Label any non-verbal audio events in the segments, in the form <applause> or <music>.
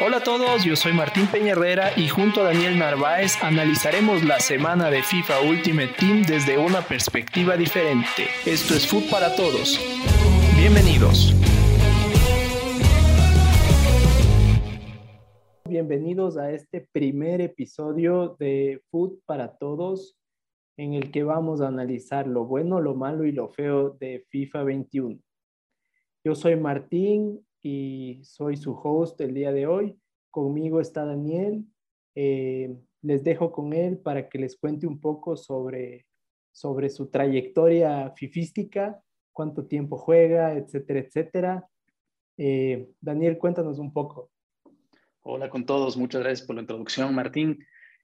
Hola a todos, yo soy Martín Peña y junto a Daniel Narváez analizaremos la semana de FIFA Ultimate Team desde una perspectiva diferente. Esto es Food para Todos. Bienvenidos. Bienvenidos a este primer episodio de Food para Todos, en el que vamos a analizar lo bueno, lo malo y lo feo de FIFA 21. Yo soy Martín y soy su host el día de hoy. Conmigo está Daniel. Eh, les dejo con él para que les cuente un poco sobre, sobre su trayectoria fifística, cuánto tiempo juega, etcétera, etcétera. Eh, Daniel, cuéntanos un poco. Hola con todos, muchas gracias por la introducción, Martín.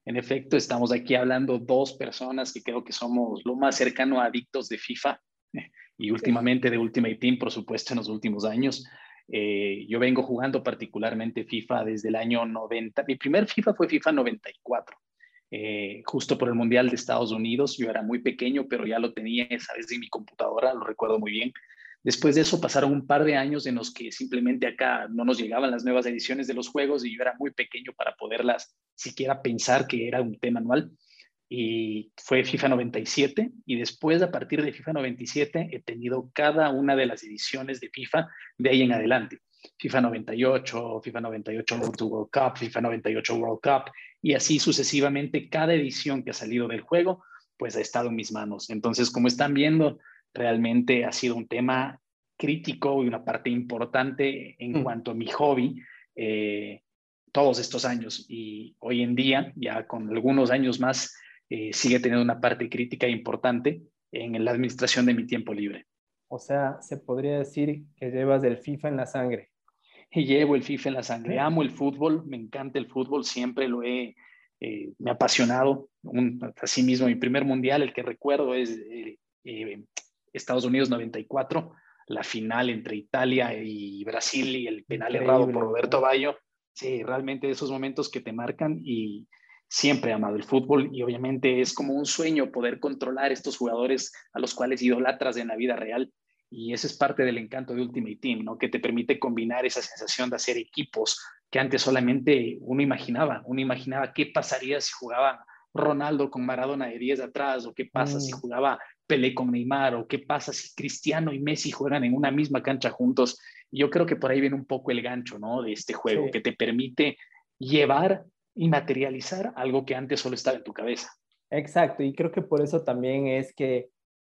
En efecto, estamos aquí hablando dos personas que creo que somos lo más cercano a adictos de FIFA <laughs> y últimamente de Ultimate Team, por supuesto, en los últimos años. Eh, yo vengo jugando particularmente FIFA desde el año 90. Mi primer FIFA fue FIFA 94, eh, justo por el Mundial de Estados Unidos. Yo era muy pequeño, pero ya lo tenía esa vez en mi computadora, lo recuerdo muy bien. Después de eso pasaron un par de años en los que simplemente acá no nos llegaban las nuevas ediciones de los juegos y yo era muy pequeño para poderlas siquiera pensar que era un tema anual y fue FIFA 97 y después a partir de FIFA 97 he tenido cada una de las ediciones de FIFA de ahí en adelante. FIFA 98, FIFA 98 World, World Cup, FIFA 98 World Cup y así sucesivamente cada edición que ha salido del juego pues ha estado en mis manos. Entonces, como están viendo, realmente ha sido un tema crítico y una parte importante en mm. cuanto a mi hobby eh, todos estos años y hoy en día, ya con algunos años más, eh, sigue teniendo una parte crítica importante en la administración de mi tiempo libre. O sea, se podría decir que llevas el FIFA en la sangre. Y llevo el FIFA en la sangre. Amo el fútbol, me encanta el fútbol, siempre lo he, eh, me ha apasionado. Un, asimismo, mi primer mundial, el que recuerdo es eh, Estados Unidos 94, la final entre Italia y Brasil y el penal errado por Roberto Bayo. Sí, realmente esos momentos que te marcan y siempre he amado el fútbol y obviamente es como un sueño poder controlar estos jugadores a los cuales idolatras en la vida real y ese es parte del encanto de Ultimate Team, ¿no? Que te permite combinar esa sensación de hacer equipos que antes solamente uno imaginaba, uno imaginaba qué pasaría si jugaba Ronaldo con Maradona de 10 atrás o qué pasa si mm. jugaba Pelé con Neymar o qué pasa si Cristiano y Messi juegan en una misma cancha juntos. Y yo creo que por ahí viene un poco el gancho, ¿no? De este juego que te permite llevar y materializar algo que antes solo estaba en tu cabeza. Exacto, y creo que por eso también es que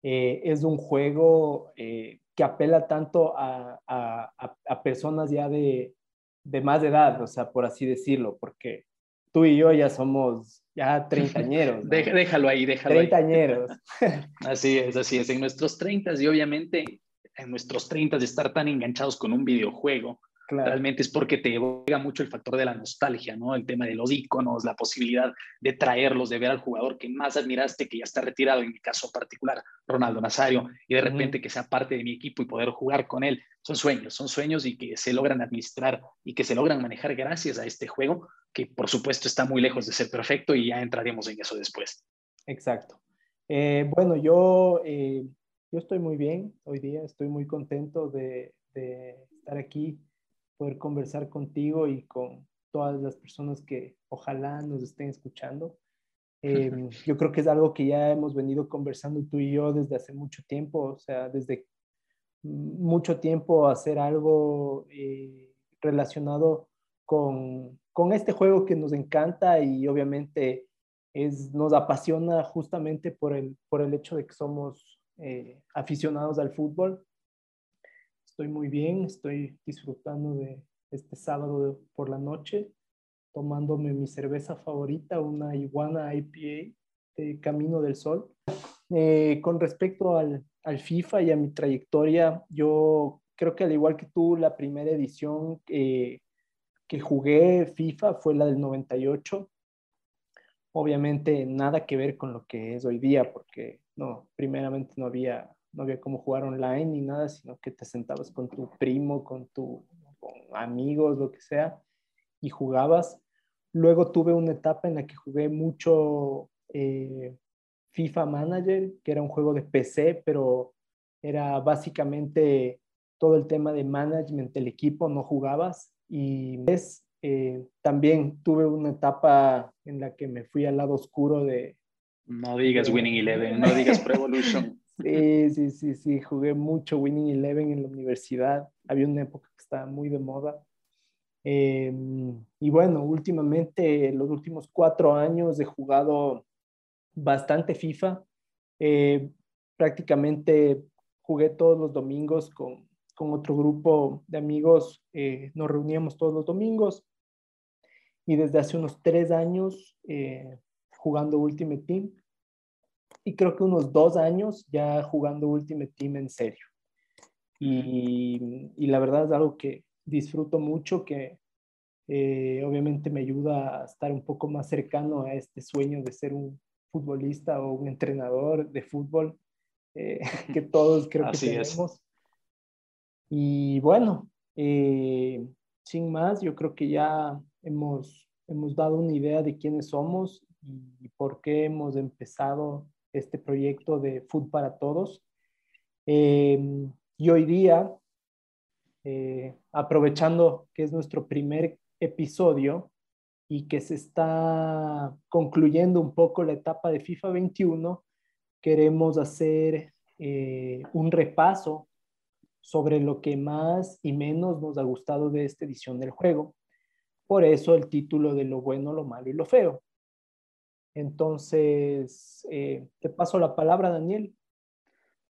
eh, es un juego eh, que apela tanto a, a, personas ya de, de, más edad, o sea, por así decirlo, porque tú y yo ya somos ya treintañeros. <laughs> ¿no? déjalo ahí, déjalo treintañeros. <laughs> así es, así es. En nuestros treintas y obviamente en nuestros treintas de estar tan enganchados con un videojuego, Realmente es porque te evoca mucho el factor de la nostalgia, ¿no? El tema de los iconos, la posibilidad de traerlos, de ver al jugador que más admiraste, que ya está retirado, en mi caso particular, Ronaldo Nazario, y de repente que sea parte de mi equipo y poder jugar con él. Son sueños, son sueños y que se logran administrar y que se logran manejar gracias a este juego, que por supuesto está muy lejos de ser perfecto y ya entraremos en eso después. Exacto. Eh, bueno, yo, eh, yo estoy muy bien hoy día, estoy muy contento de, de estar aquí poder conversar contigo y con todas las personas que ojalá nos estén escuchando. <laughs> Em, yo creo que es algo que ya hemos venido conversando tú y yo desde hace mucho tiempo, o sea, desde mucho tiempo hacer algo eh, relacionado con, con, este juego que nos encanta y obviamente es, nos apasiona justamente por el, por el hecho de que somos eh, aficionados al fútbol Estoy muy bien, estoy disfrutando de este sábado por la noche, tomándome mi cerveza favorita, una iguana IPA de Camino del Sol. Eh, con respecto al, al, FIFA y a mi trayectoria, yo creo que al igual que tú, la primera edición que jugué FIFA fue la del 98. Obviamente nada que ver con lo que es hoy día, porque no, primeramente no había no había cómo jugar online ni nada, sino que te sentabas con tu primo, con tu amigos, lo que sea, y jugabas. Luego tuve una etapa en la que jugué mucho eh, FIFA Manager, que era un juego de PC, pero era básicamente todo el tema de management del equipo, no jugabas. Y es Eh, también tuve una etapa en la que me fui al lado oscuro de... No digas Winning Eleven, no digas Pro Evolution. <laughs> sí, sí, sí, sí, jugué mucho Winning Eleven en la universidad. Había una época que estaba muy de moda. Em, y bueno, últimamente, los últimos cuatro años he jugado bastante FIFA. Eh, prácticamente jugué todos los domingos con, con otro grupo de amigos. Eh, nos reuníamos todos los domingos. Y desde hace unos tres años eh, jugando Ultimate Team. Y creo que unos dos años ya jugando Ultimate Team en serio. Y, y la verdad es algo que, disfruto mucho, que eh, obviamente me ayuda a estar un poco más cercano a este sueño de ser un futbolista o un entrenador de fútbol eh, <laughs> que todos creo que tenemos. Y bueno, eh, sin más, yo creo que ya hemos, hemos dado una idea de quiénes somos y por qué hemos empezado este proyecto de Food para Todos. y hoy día eh, aprovechando que es nuestro primer episodio y que se está concluyendo un poco la etapa de FIFA 21, queremos hacer eh, un repaso sobre lo que más y menos nos ha gustado de esta edición del juego. Por eso el título de lo bueno, lo malo y lo feo. Entonces, eh, te paso la palabra, Daniel.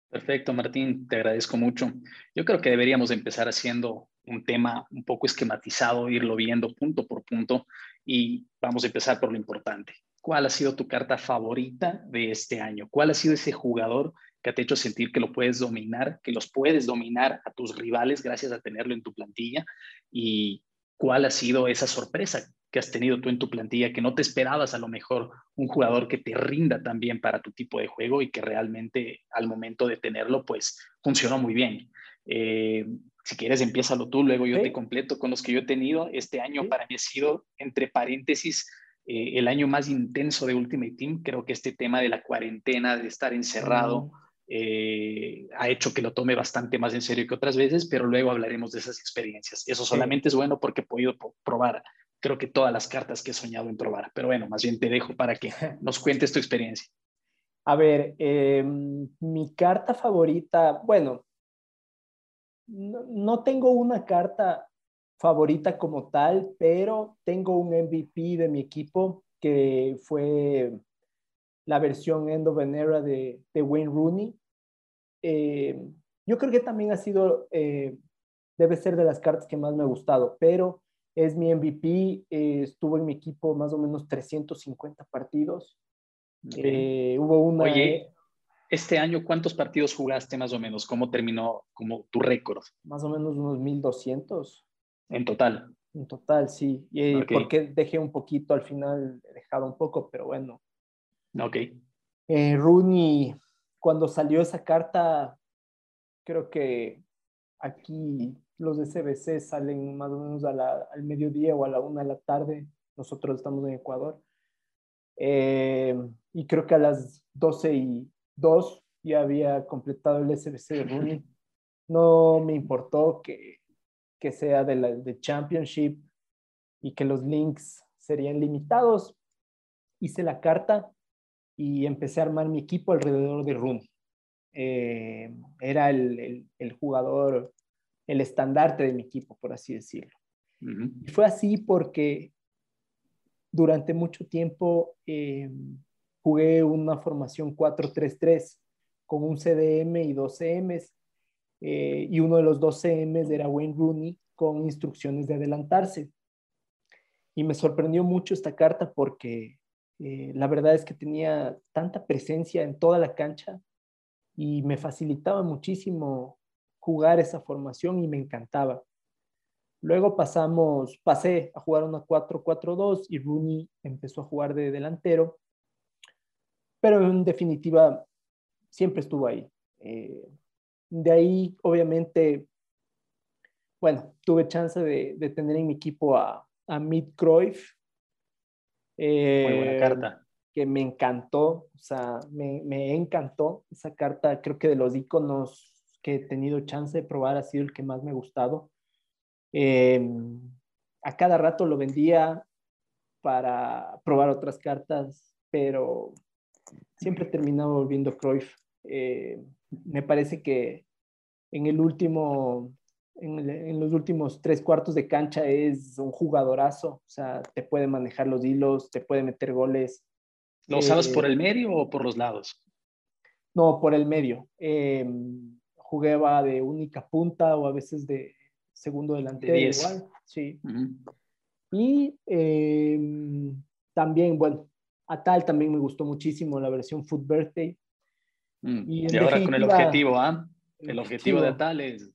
Perfecto, Martín, te agradezco mucho. Yo creo que deberíamos empezar haciendo un tema un poco esquematizado, irlo viendo punto por punto y vamos a empezar por lo importante. ¿Cuál ha sido tu carta favorita de este año? ¿Cuál ha sido ese jugador que te ha hecho sentir que lo puedes dominar, que los puedes dominar a tus rivales gracias a tenerlo en tu plantilla? ¿Y cuál ha sido esa sorpresa que has tenido tú en tu plantilla, que no te esperabas a lo mejor un jugador que te rinda también para tu tipo de juego y que realmente al momento de tenerlo, pues funcionó muy bien. Eh, si quieres, empiézalo tú, luego yo te completo con los que yo he tenido. Este año para mí ha sido, entre paréntesis, eh, el año más intenso de Ultimate Team. Creo que este tema de la cuarentena, de estar encerrado, eh, ha hecho que lo tome bastante más en serio que otras veces, pero luego hablaremos de esas experiencias. Eso solamente es bueno porque he podido probar creo que todas las cartas que he soñado en probar. Pero bueno, más bien te dejo para que <laughs> nos cuentes tu experiencia. A ver, em, mi carta favorita, bueno, no, tengo una carta favorita como tal, pero tengo un MVP de mi equipo que fue la versión End of an Era de, Wayne Rooney. Em, yo creo que también ha sido, eh, debe ser de las cartas que más me ha gustado, pero es mi MVP, eh, estuvo en mi equipo más o menos 350 partidos. Eh, hubo una... Oye, este año, ¿cuántos partidos jugaste más o menos? ¿Cómo terminó como tu récord? Más o menos unos 1200. En total. En total, sí. Y porque dejé un poquito al final, he dejado un poco, pero bueno. Ok. Eh, Rooney, cuando salió esa carta, creo que aquí los de CBC salen más o menos al mediodía o a la una de la tarde. Nosotros estamos en Ecuador. Eh, y creo que a las 12 y 2 ya había completado el SBC de Rooney. No me importó que, que sea de la de Championship y que los links serían limitados. Hice la carta y empecé a armar mi equipo alrededor de Rooney. Eh, era el, el, el, jugador el estandarte de mi equipo, por así decirlo. Y fue así porque durante mucho tiempo eh, jugué una formación 4-3-3 con un CDM y dos CMs. Eh, y uno de los dos CMs era Wayne Rooney con instrucciones de adelantarse. Y me sorprendió mucho esta carta porque eh, la verdad es que tenía tanta presencia en toda la cancha y me facilitaba muchísimo jugar esa formación y me encantaba. Luego pasamos, pasé a jugar una 4-4-2 y Rooney empezó a jugar de delantero, pero en definitiva siempre estuvo ahí. Eh, de ahí, obviamente, bueno, tuve chance de, tener en mi equipo a, a Mid Cruyff. Eh, Muy buena carta. Que me encantó, o sea, me, me encantó esa carta, creo que de los iconos que he tenido chance de probar ha sido el que más me ha gustado. Em, a cada rato lo vendía para probar otras cartas, pero siempre terminaba volviendo Cruyff. Eh, me parece que en el último, en, los últimos tres cuartos de cancha es un jugadorazo, o sea, te puede manejar los hilos, te puede meter goles. ¿Lo usabas por eh, el medio o por los lados? No, por el medio. Eh, jugaba de única punta o a veces de segundo delantero igual. Sí. Y em, también, bueno, a tal también me gustó muchísimo la versión Food Birthday. Mm, y, ahora con el objetivo, ¿ah? El objetivo de tal es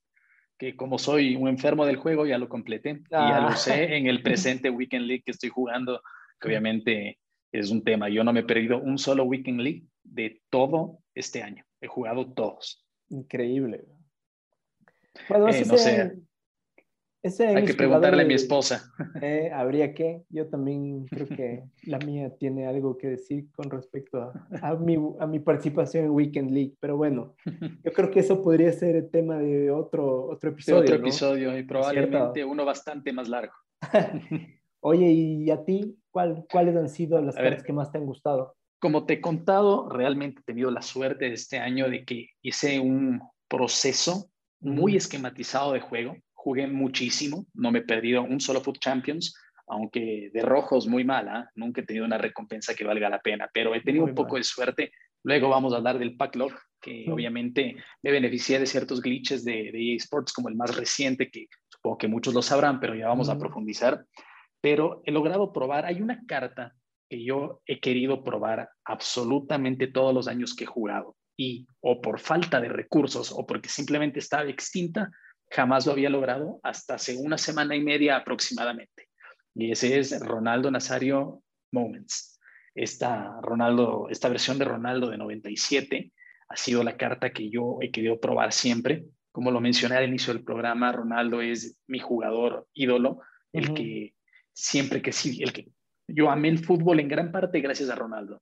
que como soy un enfermo del juego, ya lo completé. Y ya lo ah. en el <laughs> presente Weekend League que estoy jugando, que obviamente es un tema. Yo no me he perdido un solo Weekend League de todo este año. He jugado todos. Increíble. Bueno, eh, no sé. Hay que preguntarle a mi esposa. <laughs> Eh, habría que. Yo también creo que la mía tiene algo que decir con respecto a, mi, a mi participación en Weekend League. Pero bueno, yo creo que eso podría ser el tema de otro, otro episodio. otro episodio y probablemente uno bastante más largo. <laughs> Oye, ¿y a ti cuál, cuáles han sido las cosas que más te han gustado? Como te he contado, realmente he tenido la suerte de este año de que hice un proceso muy esquematizado de juego. Jugué muchísimo, no me he perdido un solo Foot Champions, aunque de rojos muy mala, nunca he tenido una recompensa que valga la pena, pero he tenido un poco de suerte. Luego vamos a hablar del Packlog, que obviamente me beneficia de ciertos glitches de, de EA Sports, como el más reciente, que supongo que muchos lo sabrán, pero ya vamos a profundizar. Pero he logrado probar, hay una carta que yo he querido probar absolutamente todos los años que he jugado y o por falta de recursos o porque simplemente estaba extinta, jamás lo había logrado hasta hace una semana y media aproximadamente. Y ese es Ronaldo Nazario Moments. Esta, Ronaldo, esta versión de Ronaldo de 97 ha sido la carta que yo he querido probar siempre. Como lo mencioné al inicio del programa, Ronaldo es mi jugador ídolo, el que siempre que sí, el que yo amé el fútbol en gran parte gracias a Ronaldo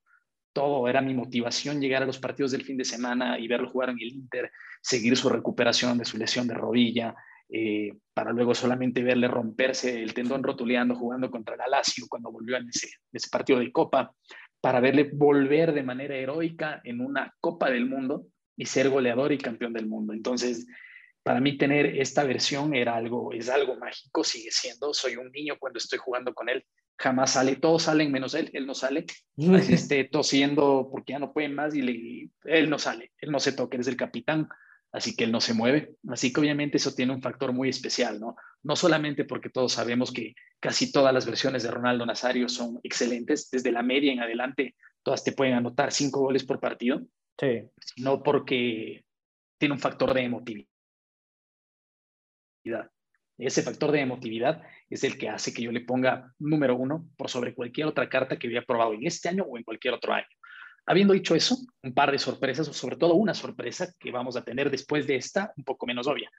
todo era mi motivación llegar a los partidos del fin de semana y verlo jugar en el Inter, seguir su recuperación de su lesión de rodilla, eh, para luego solamente verle romperse el tendón rotuleando jugando contra el Lazio cuando volvió en ese, ese partido de Copa, para verle volver de manera heroica en una Copa del Mundo y ser goleador y campeón del mundo. Entonces, para mí tener esta versión era algo, es algo mágico, sigue siendo, soy un niño cuando estoy jugando con él, jamás sale, todos salen menos él, él no sale, <laughs> esté tosiendo porque ya no puede más y le, él no sale, él no se toca, él es el capitán, así que él no se mueve, así que obviamente eso tiene un factor muy especial, ¿no? No solamente porque todos sabemos que casi todas las versiones de Ronaldo Nazario son excelentes, desde la media en adelante todas te pueden anotar cinco goles por partido, sí. sino porque tiene un factor de emotividad. Ese factor de emotividad es el que hace que yo le ponga número uno por sobre cualquier otra carta que había probado en este año o en cualquier otro año. Habiendo dicho eso, un par de sorpresas, o sobre todo una sorpresa que vamos a tener después de esta, un poco menos obvia.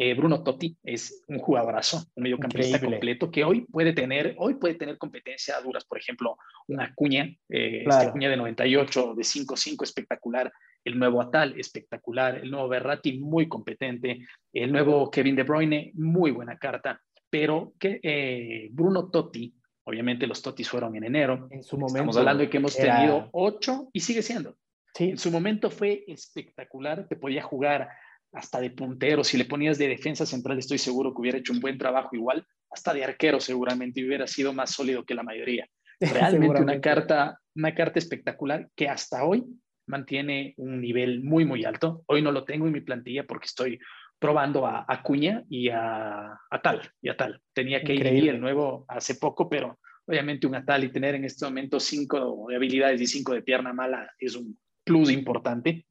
Eh, Bruno Totti es un jugadorazo, un mediocampista completo que hoy puede tener, hoy puede tener competencia duras. Por ejemplo, una Acuña, eh, este Acuña de 98, de 5-5, espectacular. El nuevo Atal, espectacular. El nuevo Berratti, muy competente. El nuevo Kevin De Bruyne, muy buena carta pero que eh, Bruno Totti, obviamente los Totis fueron en enero, en su momento, estamos hablando de que hemos tenido ocho y sigue siendo. Sí. En su momento fue espectacular, te podía jugar hasta de puntero, si le ponías de defensa central estoy seguro que hubiera hecho un buen trabajo igual, hasta de arquero seguramente hubiera sido más sólido que la mayoría. <laughs> Realmente una carta, una carta espectacular que hasta hoy mantiene un nivel muy, muy alto. Hoy no lo tengo en mi plantilla porque estoy probando a Acuña y a, Tal, y a Tal. Tenía que ir el nuevo hace poco, pero obviamente un Atal y tener en este momento cinco de habilidades y cinco de pierna mala es un plus importante.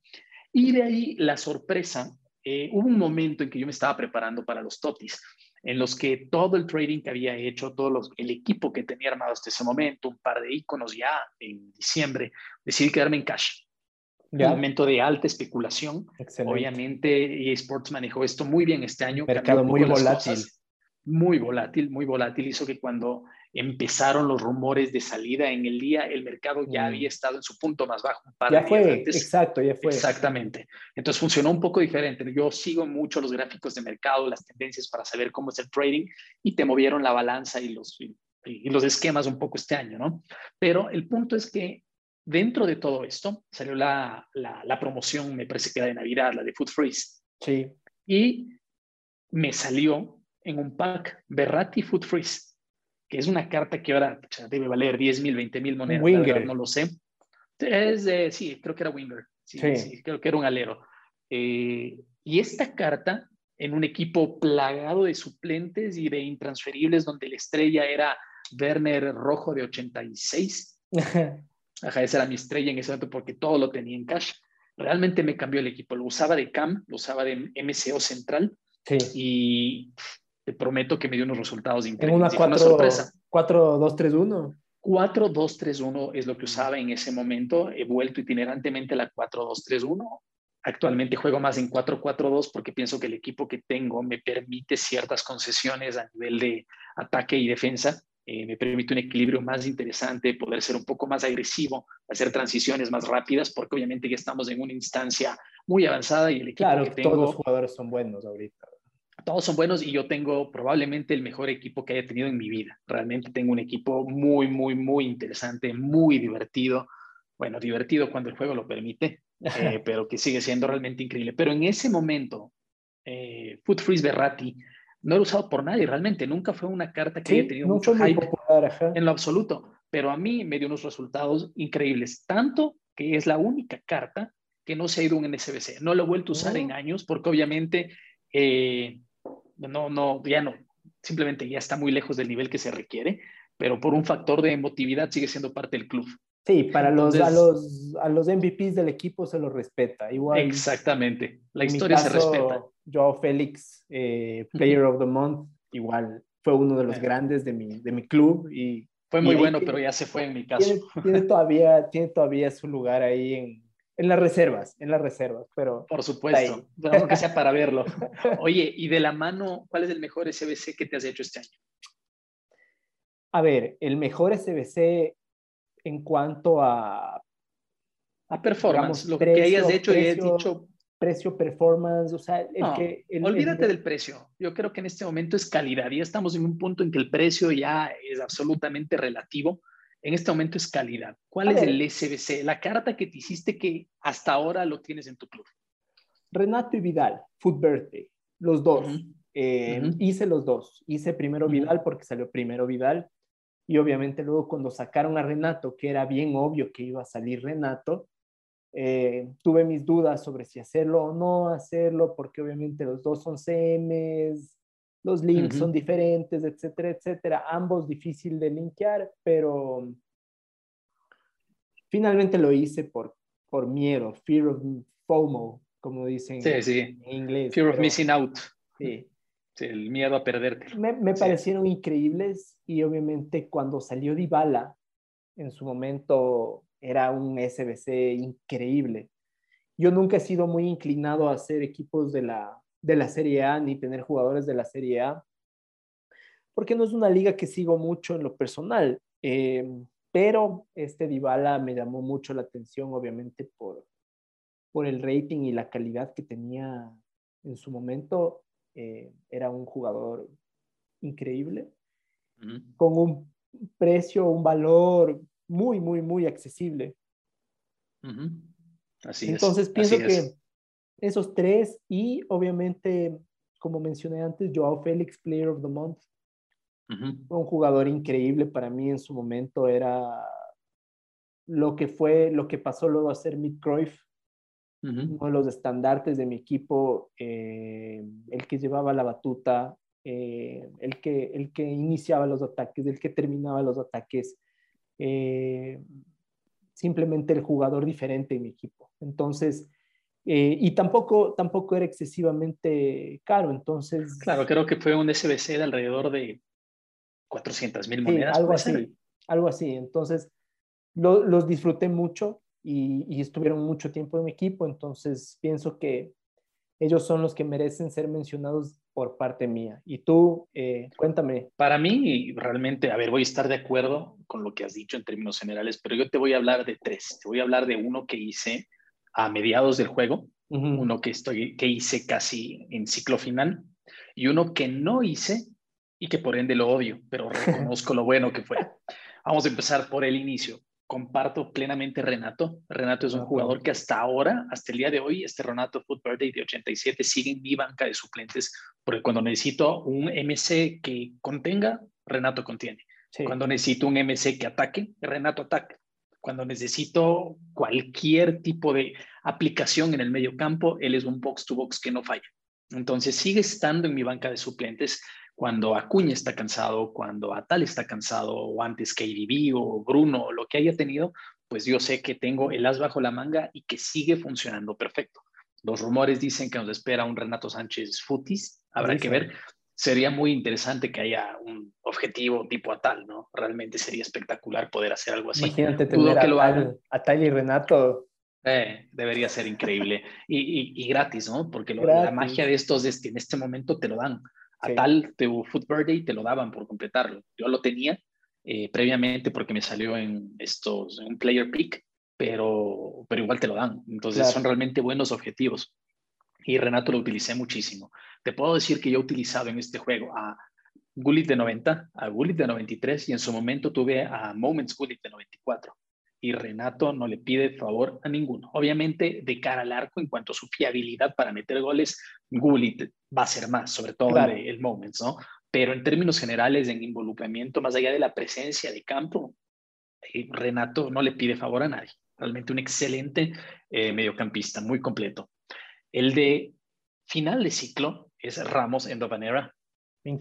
Y de ahí la sorpresa, eh, hubo un momento en que yo me estaba preparando para los totis, en los que todo el trading que había hecho, todo los, el equipo que tenía armado hasta ese momento, un par de iconos ya en diciembre, decidí quedarme en cash un momento de alta especulación. Obviamente, eSports manejó esto muy bien este año. Mercado muy volátil. muy volátil, muy volátil, hizo que cuando empezaron los rumores de salida en el día, el mercado ya mm. había estado en su punto más bajo. ya fue, exacto, ya fue. Exactamente. Entonces funcionó un poco diferente. Yo sigo mucho los gráficos de mercado, las tendencias para saber cómo es el trading y te movieron la balanza y los, y los esquemas un poco este año, ¿no? Pero el punto es que dentro de todo esto salió la, la, la promoción, me parece que era de Navidad, la de Food Freeze. Sí. Y me salió en un pack Berrati Food Freeze que es una carta que ahora debe valer 10 mil, 20 mil monedas. Winger. No lo sé. Es sí, creo que era Winger. Sí, sí. creo que era un alero. Eh, y esta carta, en un equipo plagado de suplentes y de intransferibles, donde la estrella era Werner Rojo de 86. <laughs> Ajá, esa era mi estrella en ese momento porque todo lo tenía en cash. Realmente me cambió el equipo. Lo usaba de CAM, lo usaba de MCO central. Sí. Y te prometo que me dio unos resultados increíbles. Una, una sorpresa. 4-2-3-1. 4-2-3-1 es lo que usaba en ese momento. He vuelto itinerantemente a la 4-2-3-1. Actualmente juego más en 4-4-2 porque pienso que el equipo que tengo me permite ciertas concesiones a nivel de ataque y defensa. Eh, me permite un equilibrio más interesante, poder ser un poco más agresivo, hacer transiciones más rápidas, porque obviamente ya estamos en una instancia muy avanzada y el equipo claro, que tengo... todos los jugadores son buenos ahorita todos son buenos y yo tengo probablemente el mejor equipo que haya tenido en mi vida. Realmente tengo un equipo muy, muy, muy interesante, muy divertido. Bueno, divertido cuando el juego lo permite, <laughs> eh, pero que sigue siendo realmente increíble. Pero en ese momento, eh, Food Freeze Berrati no era usado por nadie, realmente nunca fue una carta que haya tenido mucho hype en lo absoluto, pero a mí me dio unos resultados increíbles, tanto que es la única carta que no se ha ido en SBC. No lo he vuelto a usar en oh. años porque obviamente eh, no, no, ya no, simplemente ya está muy lejos del nivel que se requiere, pero por un factor de emotividad sigue siendo parte del club. Sí, para los, a, los, a los MVPs del equipo se los respeta. Igual, exactamente, la historia se respeta. Joao Félix, eh, Player of the Month, igual fue uno de los grandes de mi, de mi club y fue muy bueno, pero ya se fue en mi caso. <laughs> tiene, todavía, tiene todavía su lugar ahí en, en las reservas, en las reservas, pero... Por supuesto, que sea para verlo. <laughs> Oye, y de la mano, ¿cuál es el mejor SBC que te has hecho este año? A ver, el mejor SBC en cuanto a... A performance, lo que hayas hecho y has dicho... Precio, performance, o sea, el que... olvídate del precio. Yo creo que en este momento es calidad. Ya estamos en un punto en que el precio ya es absolutamente relativo en este momento es calidad. ¿Cuál es el SBC? La carta que te hiciste que hasta ahora lo tienes en tu club. Renato y Vidal, Food Birthday, los dos. Eh, hice los dos. Hice primero Vidal porque salió primero Vidal. Y obviamente luego cuando sacaron a Renato, que era bien obvio que iba a salir Renato, eh, tuve mis dudas sobre si hacerlo o no hacerlo, porque obviamente los dos son CMs, los links son diferentes, etcétera, etcétera. Ambos difícil de linkear, pero finalmente lo hice por, por miedo, fear of FOMO, como dicen en inglés. Fear of missing out. Sí. El miedo a perderte. Me, me parecieron increíbles y obviamente cuando salió Dybala, en su momento era un SBC increíble. Yo nunca he sido muy inclinado a hacer equipos de la, de la Serie A ni tener jugadores de la Serie A, porque no es una liga que sigo mucho en lo personal. Eh, pero este Dybala me llamó mucho la atención, obviamente, por, por el rating y la calidad que tenía en su momento. Eh, era un jugador increíble, con un precio, un valor muy, muy, muy accesible. Así Entonces pienso que esos tres y obviamente, como mencioné antes, Joao Félix, Player of the Month. Un jugador increíble para mí en su momento, era lo que fue, lo que pasó luego a ser Mick Cruyff, uno de los estandartes de mi equipo, eh, el que llevaba la batuta, eh, el, que, el que iniciaba los ataques, el que terminaba los ataques, eh, simplemente el jugador diferente en mi equipo. Entonces, eh, y tampoco, tampoco era excesivamente caro, entonces... Claro, creo que fue un SBC de alrededor de 400 mil monedas. algo así, algo así. Entonces, los disfruté mucho y, y, estuvieron mucho tiempo en mi equipo, entonces pienso que ellos son los que merecen ser mencionados por parte mía. Y tú, eh, cuéntame. Para mí, realmente, a ver, voy a estar de acuerdo con lo que has dicho en términos generales, pero yo te voy a hablar de tres. Te voy a hablar de uno que hice a mediados del juego, uno que, estoy, que hice casi en ciclo final y uno que no hice y que por ende lo odio, pero <laughs> reconozco lo bueno que fue. Vamos a empezar por el inicio comparto plenamente Renato. Renato es un jugador que hasta ahora, hasta el día de hoy, este Renato Foot Birthday de 87 sigue en mi banca de suplentes, porque cuando necesito un MC que contenga, Renato contiene. Cuando necesito un MC que ataque, Renato ataca. Cuando necesito cualquier tipo de aplicación en el medio campo, él es un box to box que no falla. Entonces sigue estando en mi banca de suplentes cuando Acuña está cansado, cuando Atal está cansado, o antes KDB o Bruno, o lo que haya tenido, pues yo sé que tengo el as bajo la manga y que sigue funcionando perfecto. Los rumores dicen que nos espera un Renato Sánchez Futis, habrá que ver. Sería muy interesante que haya un objetivo tipo Atal, ¿no? Realmente sería espectacular poder hacer algo así. Imagínate tener a, Atal, y Renato eh, debería ser increíble y, gratis, ¿no? Porque la magia de estos es que en este momento te lo dan a tal tu Foot Birthday te lo daban por completarlo. Yo lo tenía eh, previamente porque me salió en estos, en un player pick, pero, pero igual te lo dan. Entonces son realmente buenos objetivos. Y Renato lo utilicé muchísimo. Te puedo decir que yo he utilizado en este juego a Gullit de 90, a Gullit de 93 y en su momento tuve a Moments Gullit de 94 y Renato no le pide favor a ninguno. Obviamente, de cara al arco, en cuanto a su fiabilidad para meter goles, Gullit va a ser más, sobre todo el, Moments, ¿no? Pero en términos generales, en involucramiento, más allá de la presencia de campo, eh, Renato no le pide favor a nadie. Realmente un excelente eh, mediocampista, muy completo. El de final de ciclo es Ramos en Vanera,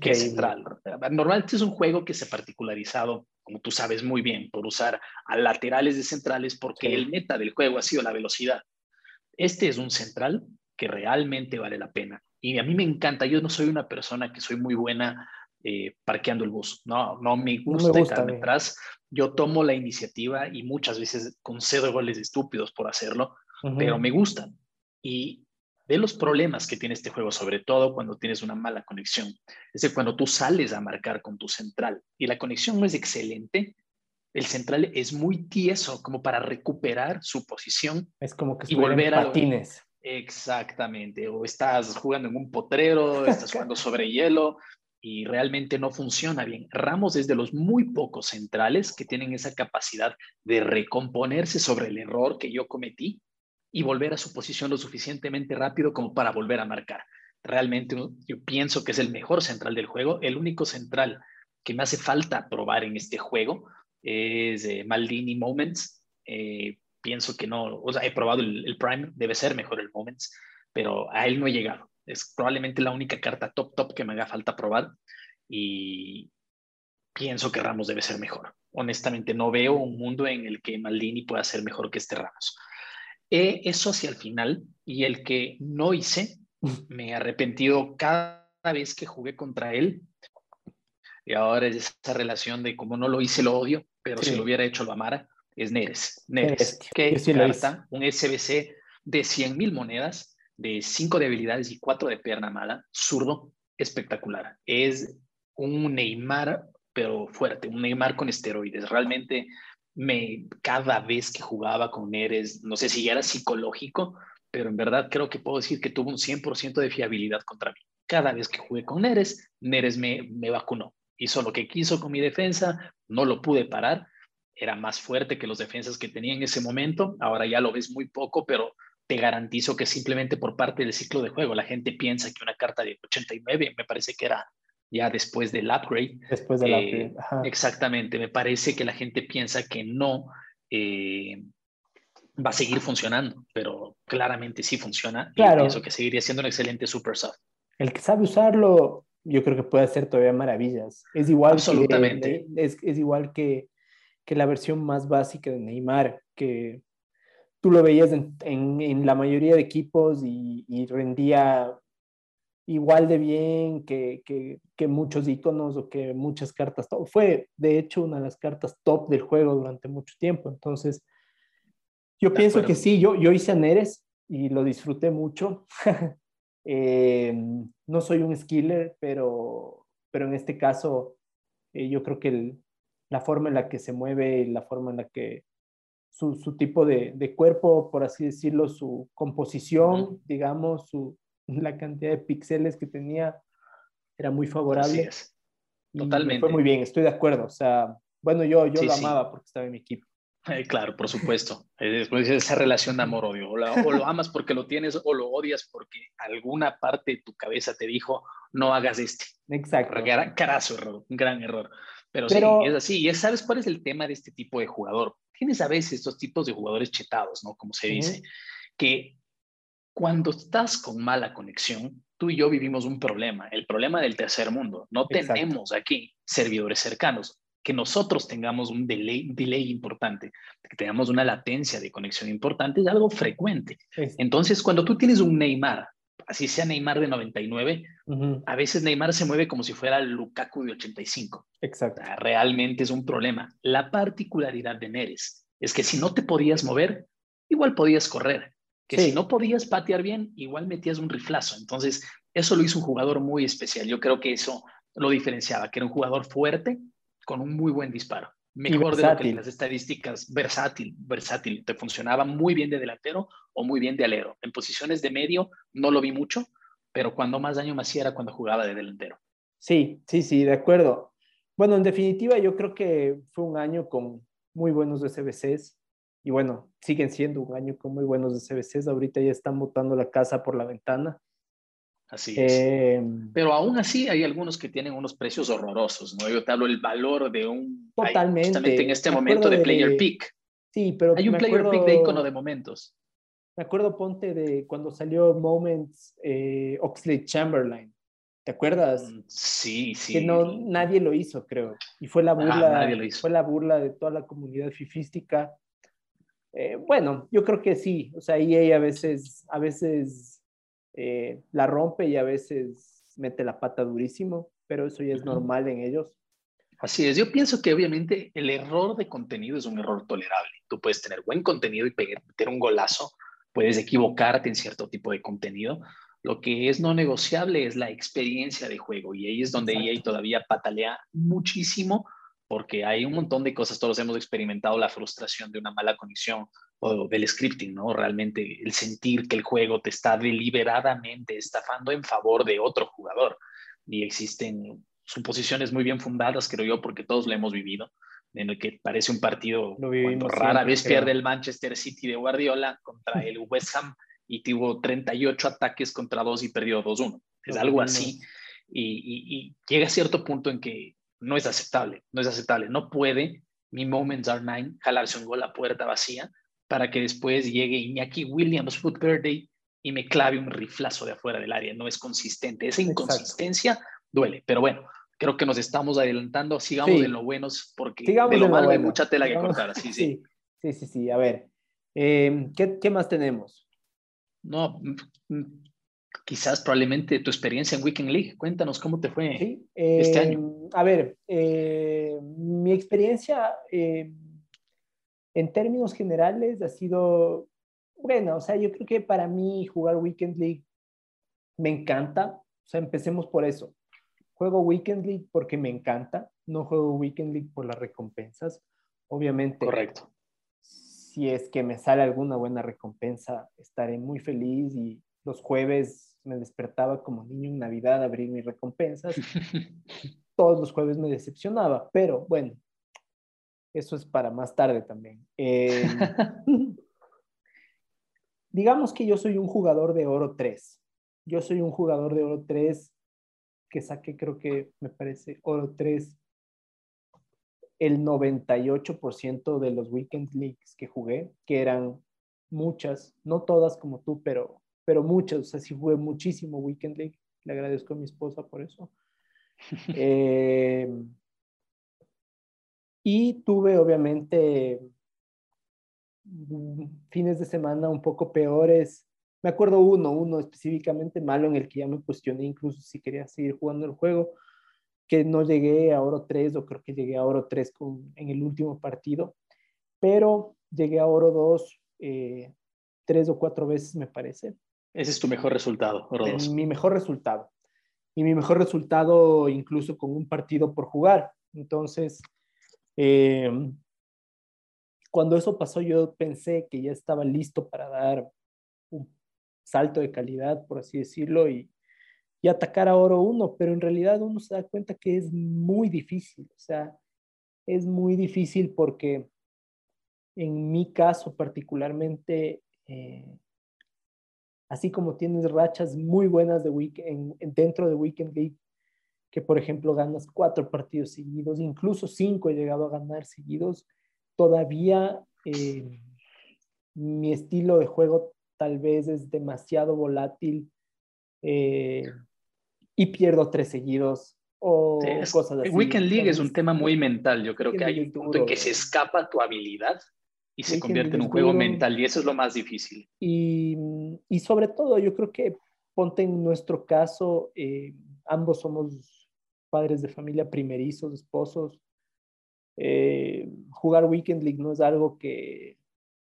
es central. Normalmente es un juego que se ha particularizado como tú sabes muy bien, por usar a laterales de centrales porque el meta del juego ha sido la velocidad. Este es un central que realmente vale la pena. Y a mí me encanta, yo no soy una persona que soy muy buena eh, parqueando el bus, no, no me gusta, estar atrás. Yo tomo la iniciativa y muchas veces concedo goles estúpidos por hacerlo, pero me gustan. Y de los problemas que tiene este juego, sobre todo cuando tienes una mala conexión. Es decir, cuando tú sales a marcar con tu central y la conexión no es excelente, el central es muy tieso como para recuperar su posición. Es como que y volver a patines. Exactamente. O estás jugando en un potrero, estás jugando sobre hielo y realmente no funciona bien. Ramos es de los muy pocos centrales que tienen esa capacidad de recomponerse sobre el error que yo cometí y volver a su posición lo suficientemente rápido como para volver a marcar. Realmente yo pienso que es el mejor central del juego. El único central que me hace falta probar en este juego es eh, Maldini Moments. Eh, pienso que no, o sea, he probado el, Prime, debe ser mejor el Moments, pero a él no he llegado. Es probablemente la única carta top top que me haga falta probar y pienso que Ramos debe ser mejor. Honestamente, no veo un mundo en el que Maldini pueda ser mejor que este Ramos eso hacia el final y el que no hice, me he arrepentido cada vez que jugué contra él. Y ahora es esa relación de como no lo hice, lo odio, pero si lo hubiera hecho, lo amara. Es Neres. Neres, que carta, un SBC de 100 mil monedas, de 5 de habilidades y 4 de pierna mala, zurdo, espectacular. Es un Neymar, pero fuerte, un Neymar con esteroides. Realmente me, cada vez que jugaba con Neres, no sé si era psicológico, pero en verdad creo que puedo decir que tuvo un 100% de fiabilidad contra mí. Cada vez que jugué con Neres, Neres me, me vacunó. Hizo lo que quiso con mi defensa, no lo pude parar. Era más fuerte que los defensas que tenía en ese momento. Ahora ya lo ves muy poco, pero te garantizo que simplemente por parte del ciclo de juego la gente piensa que una carta de 89 me parece que era ya después del upgrade. Después del upgrade. Eh, exactamente, me parece que la gente piensa que no eh, va a seguir funcionando, pero claramente sí funciona claro. y pienso que seguiría siendo un excelente super sub. El que sabe usarlo, yo creo que puede hacer todavía maravillas. Es igual Absolutamente. Que, es, es, igual que, que, la versión más básica de Neymar, que tú lo veías en, en, en la mayoría de equipos y, y rendía igual de bien que, que, que, muchos iconos o que muchas cartas top. Fue, de hecho, una de las cartas top del juego durante mucho tiempo. Entonces, yo pienso que sí, yo, yo hice a Neres y lo disfruté mucho. <laughs> Eh, no soy un skiller, pero, pero en este caso eh, yo creo que la forma en la que se mueve, la forma en la que su, su tipo de, de, cuerpo, por así decirlo, su composición, digamos, su, la cantidad de píxeles que tenía, era muy favorable. Totalmente. Fue muy bien, estoy de acuerdo. O sea, bueno, yo, yo lo amaba porque estaba en mi equipo. Eh, claro, por supuesto. <laughs> Después esa relación de amor-odio. O, lo amas porque lo tienes o lo odias porque alguna parte de tu cabeza te dijo, no hagas este. Exacto. Gran, carazo error, un gran error. Pero, sí, es así. Y sabes cuál es el tema de este tipo de jugador. Tienes a veces estos tipos de jugadores chetados, ¿no? Como se dice, que cuando estás con mala conexión, tú y yo vivimos un problema, el problema del tercer mundo. No tenemos aquí servidores cercanos que nosotros tengamos un delay, delay importante, que tengamos una latencia de conexión importante, es algo frecuente. Entonces, cuando tú tienes un Neymar, así sea Neymar de 99, a veces Neymar se mueve como si fuera el Lukaku de 85. Exacto. realmente es un problema. La particularidad de Neres es que si no te podías mover, igual podías correr. Que si no podías patear bien, igual metías un riflazo. Entonces, eso lo hizo un jugador muy especial. Yo creo que eso lo diferenciaba, que era un jugador fuerte, con un muy buen disparo. Mejor de lo que las estadísticas, versátil, versátil. Te funcionaba muy bien de delantero o muy bien de alero. En posiciones de medio no lo vi mucho, pero cuando más daño me hacía era cuando jugaba de delantero. Sí, sí, sí, de acuerdo. Bueno, en definitiva, yo creo que fue un año con muy buenos SBCs y bueno, siguen siendo un año con muy buenos SBCs. Ahorita ya están botando la casa por la ventana. Así es. Eh, Pero aún así hay algunos que tienen unos precios horrorosos, ¿no? Yo te hablo el valor de un... Totalmente. Justamente en este momento de, Player Pick. Sí, pero... Hay un Player Pick de icono de momentos. Me acuerdo, ponte, de cuando salió Moments eh, Oxley Chamberlain. ¿Te acuerdas? Mm, sí, sí. Que no, nadie lo hizo, creo. Y fue la burla, fue la burla de toda la comunidad fifística. Eh, bueno, yo creo que sí. O sea, EA a veces, a veces eh, la rompe y a veces mete la pata durísimo, pero eso ya es normal en ellos. Así es, yo pienso que obviamente el error de contenido es un error tolerable. Tú puedes tener buen contenido y meter un golazo, puedes equivocarte en cierto tipo de contenido. Lo que es no negociable es la experiencia de juego y ahí es donde EA todavía patalea muchísimo porque hay un montón de cosas, todos hemos experimentado la frustración de una mala conexión o del scripting, ¿no? Realmente el sentir que el juego te está deliberadamente estafando en favor de otro jugador. Y existen suposiciones muy bien fundadas, creo yo, porque todos lo hemos vivido, en el que parece un partido cuando rara vez pierde el Manchester City de Guardiola contra el <laughs> West Ham y tuvo 38 ataques contra dos y perdió 2-1. Es algo así. Y, y, llega a cierto punto en que no es aceptable, no es aceptable. No puede mi Moments Are Nine jalarse un gol a puerta vacía para que después llegue Iñaki Williams Foot Birthday y me clave un riflazo de afuera del área. No es consistente. Esa inconsistencia duele. Pero bueno, creo que nos estamos adelantando. Sigamos en lo buenos porque de lo malo hay mucha tela que cortar. Sí, <laughs> sí, sí. Sí, sí, A ver, eh, ¿qué, ¿qué, más tenemos? No, quizás probablemente tu experiencia en Weekend League. Cuéntanos cómo te fue este año. Eh, a ver, eh, mi experiencia en términos generales ha sido, bueno, o sea, yo creo que para mí jugar Weekend League me encanta. O sea, empecemos por eso. Juego Weekend League porque me encanta, no juego Weekend League por las recompensas. Obviamente, correcto. Si es que me sale alguna buena recompensa, estaré muy feliz y los jueves me despertaba como niño en Navidad a abrir mis recompensas. <laughs> Todos los jueves me decepcionaba, pero bueno, eso es para más tarde también. Eh, <laughs> digamos que yo soy un jugador de oro 3. Yo soy un jugador de oro 3 que saqué, creo que me parece, oro 3 el 98% de los Weekend Leagues que jugué, que eran muchas, no todas como tú, pero, pero muchas. O sea, sí jugué muchísimo Weekend League. Le agradezco a mi esposa por eso. <laughs> Eh, y tuve obviamente mm, fines de semana un poco peores. Me acuerdo uno, uno específicamente malo en el que ya me cuestioné incluso si quería seguir jugando el juego, que no llegué a oro 3 o creo que llegué a oro 3 con, en el último partido, pero llegué a oro 2 eh, tres o cuatro veces me parece. Ese es tu mejor resultado, Rodos. Mi mejor resultado. Y mi mejor resultado incluso con un partido por jugar. Entonces, eh, cuando eso pasó, yo pensé que ya estaba listo para dar un salto de calidad, por así decirlo, y, y atacar a oro uno, pero en realidad uno se da cuenta que es muy difícil, o sea, es muy difícil porque en mi caso particularmente, eh, así como tienes rachas muy buenas de weekend, dentro de Weekend League, que por ejemplo ganas cuatro partidos seguidos, incluso cinco he llegado a ganar seguidos, todavía eh, mi estilo de juego tal vez es demasiado volátil eh, y pierdo tres seguidos o cosas así. Weekend League es un tema muy mental, yo creo que hay un punto en que se escapa tu habilidad y se convierte en un juego mental y eso es lo más difícil. Y, y sobre todo yo creo que ponte en nuestro caso, eh, ambos somos padres de familia primerizos, esposos. Eh, jugar Weekend League no es algo que...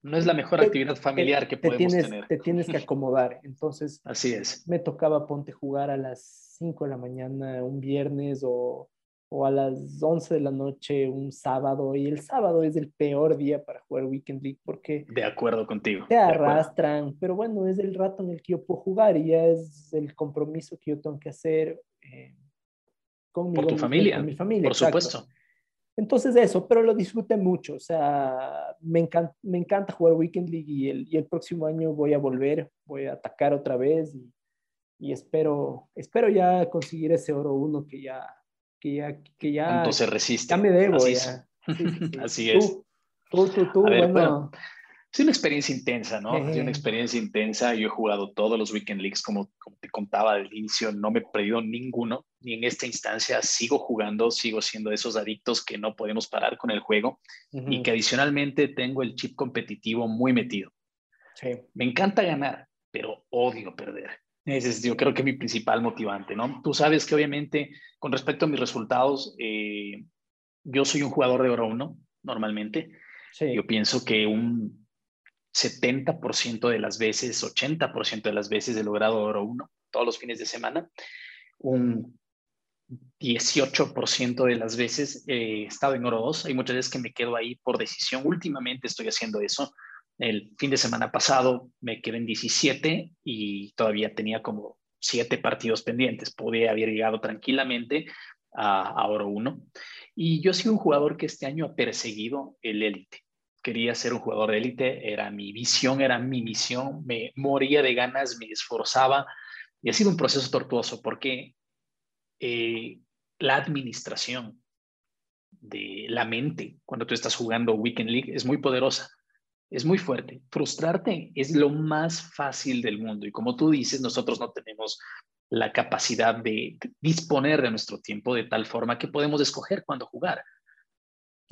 No es la mejor actividad familiar que podemos tienes, tener. Te tienes que acomodar. Entonces, así es. Me tocaba ponte jugar a las 5 de la mañana un viernes o o a las 11 de la noche un sábado y el sábado es el peor día para jugar Weekend League porque... De acuerdo contigo. Te arrastran, pero bueno, es el rato en el que yo puedo jugar y ya es el compromiso que yo tengo que hacer eh, con, mi, familia. Con mi familia. Por supuesto. Entonces eso, pero lo disfruté mucho, o sea, me encanta, me encanta jugar Weekend League y el, y el próximo año voy a volver, voy a atacar otra vez y, y espero, espero ya conseguir ese oro uno que ya que ya, que ya, Entonces resiste. ya me debo. Así ya. es. <laughs> Así es. Tú, tú, tú, bueno. Es una experiencia intensa, ¿no? Es una experiencia intensa. Yo he jugado todos los Weekend Leagues, como, como te contaba al inicio, no me he perdido ninguno, ni en esta instancia sigo jugando, sigo siendo de esos adictos que no podemos parar con el juego y que adicionalmente tengo el chip competitivo muy metido. Sí. Me encanta ganar, pero odio perder. Ese es, yo creo que mi principal motivante, ¿no? Tú sabes que obviamente con respecto a mis resultados, eh, yo soy un jugador de oro 1 normalmente. Sí. Yo pienso que un 70% de las veces, 80% de las veces he logrado oro 1 todos los fines de semana. Un 18% de las veces he estado en oro 2. Hay muchas veces que me quedo ahí por decisión. Últimamente estoy haciendo eso el fin de semana pasado me quedé en 17 y todavía tenía como siete partidos pendientes. Podía haber llegado tranquilamente a, Oro 1. Y yo soy un jugador que este año ha perseguido el élite. Quería ser un jugador de élite, era mi visión, era mi misión. Me moría de ganas, me esforzaba y ha sido un proceso tortuoso porque eh, la administración de la mente cuando tú estás jugando Weekend League es muy poderosa es muy fuerte. Frustrarte es lo más fácil del mundo y como tú dices, nosotros no tenemos la capacidad de disponer de nuestro tiempo de tal forma que podemos escoger cuándo jugar.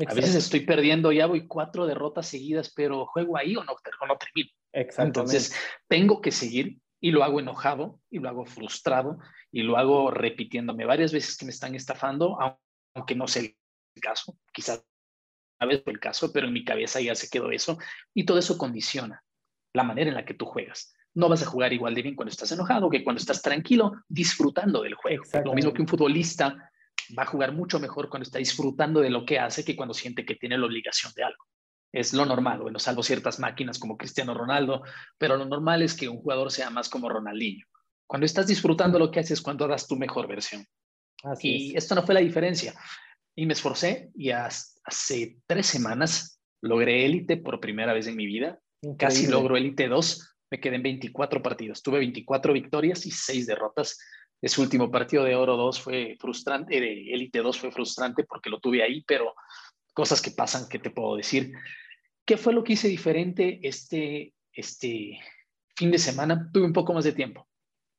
A veces estoy perdiendo, ya voy cuatro derrotas seguidas, pero juego ahí o no, no termino. Entonces, tengo que seguir y lo hago enojado y lo hago frustrado y lo hago repitiéndome varias veces que me están estafando, aunque no sea el caso. Quizás vez el caso, pero en mi cabeza ya se quedó eso y todo eso condiciona la manera en la que tú juegas. No vas a jugar igual de bien cuando estás enojado que cuando estás tranquilo disfrutando del juego. Lo mismo que un futbolista va a jugar mucho mejor cuando está disfrutando de lo que hace que cuando siente que tiene la obligación de algo. Es lo normal, bueno, salvo ciertas máquinas como Cristiano Ronaldo, pero lo normal es que un jugador sea más como Ronaldinho. Cuando estás disfrutando lo que haces, cuando das tu mejor versión. y esto no fue la diferencia. Y me esforcé y hace tres semanas logré élite por primera vez en mi vida. Casi logro élite 2. Me quedé en 24 partidos. Tuve 24 victorias y 6 derrotas. Ese último partido de Oro 2 fue frustrante, de élite 2 fue frustrante porque lo tuve ahí, pero cosas que pasan, ¿qué te puedo decir? ¿Qué fue lo que hice diferente este, este fin de semana? Tuve un poco más de tiempo.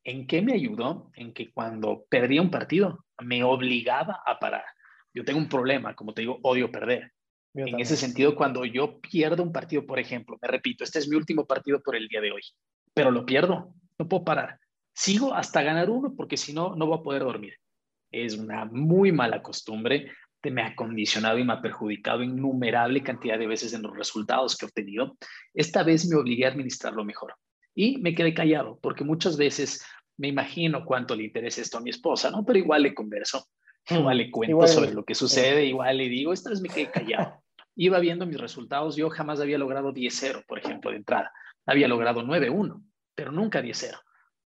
¿En qué me ayudó? En que cuando perdía un partido, me obligaba a parar yo tengo un problema, como te digo, odio perder. en ese sentido, cuando yo pierdo un partido, por ejemplo, me repito, este es mi último partido por el día de hoy, pero lo pierdo, no puedo parar. Sigo hasta ganar uno porque si no, no voy a poder dormir. Es una muy mala costumbre, me ha condicionado y me ha perjudicado innumerable cantidad de veces en los resultados que he obtenido. Esta vez me obligué a administrarlo mejor. Y me quedé callado, porque muchas veces me imagino cuánto le interesa esto a mi esposa, ¿no? Pero igual le converso, <laughs> igual le cuento sobre lo que sucede, igual le digo, esta vez me quedé callado. Iba viendo mis resultados, yo jamás había logrado 10-0, por ejemplo, de entrada. Había logrado 9-1, pero nunca 10-0.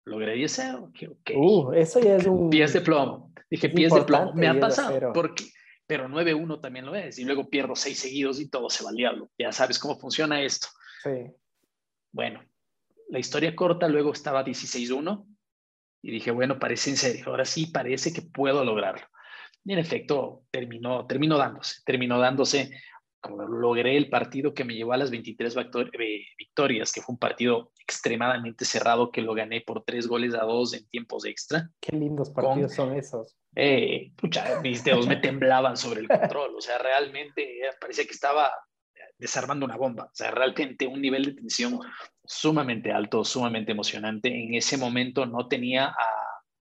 Logré 10-0. Okay. Uh, eso ya es un... Pies de plomo. Dije, pies de plomo. Me ha pasado, porque, pero 9-1 también lo es. Y luego pierdo 6 seguidos y todo se va al diablo. Ya sabes cómo funciona esto. Sí. Bueno, la historia corta, luego estaba 16-1 y dije, bueno, parece en serio, ahora sí parece que puedo lograrlo. Y en efecto, terminó, terminó dándose, terminó dándose como logré el partido que me llevó a las 23 eh, victorias, que fue un partido extremadamente cerrado que lo gané por tres goles a dos en tiempos extra. Qué lindos partidos son esos. Eh, pucha, mis dedos me temblaban sobre el <laughs> control, o sea, realmente eh, parecía que estaba desarmando una bomba, o sea, realmente un nivel de tensión sumamente alto, sumamente emocionante. En ese momento no tenía a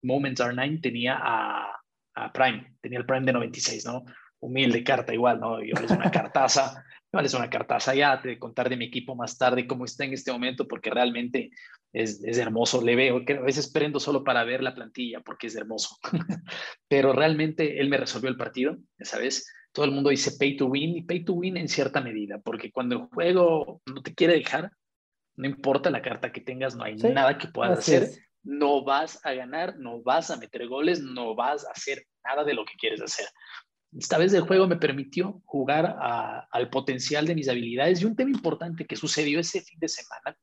Moments R9, tenía a, a Prime, tenía el Prime de 96, ¿no? humilde carta igual, ¿no? Yo les una cartaza, <laughs> yo les una cartaza ya, te contar de mi equipo más tarde cómo está en este momento, porque realmente es, es hermoso, le veo, que a veces prendo solo para ver la plantilla, porque es hermoso, <laughs> pero realmente él me resolvió el partido, ¿sabes? Todo el mundo dice pay to win, y pay to win en cierta medida, porque cuando el juego no te quiere dejar, no importa la carta que tengas, no hay nada que puedas hacer. No vas a ganar, no vas a meter goles, no vas a hacer nada de lo que quieres hacer. Esta vez el juego me permitió jugar al potencial de mis habilidades y un tema importante que sucedió ese fin de semana,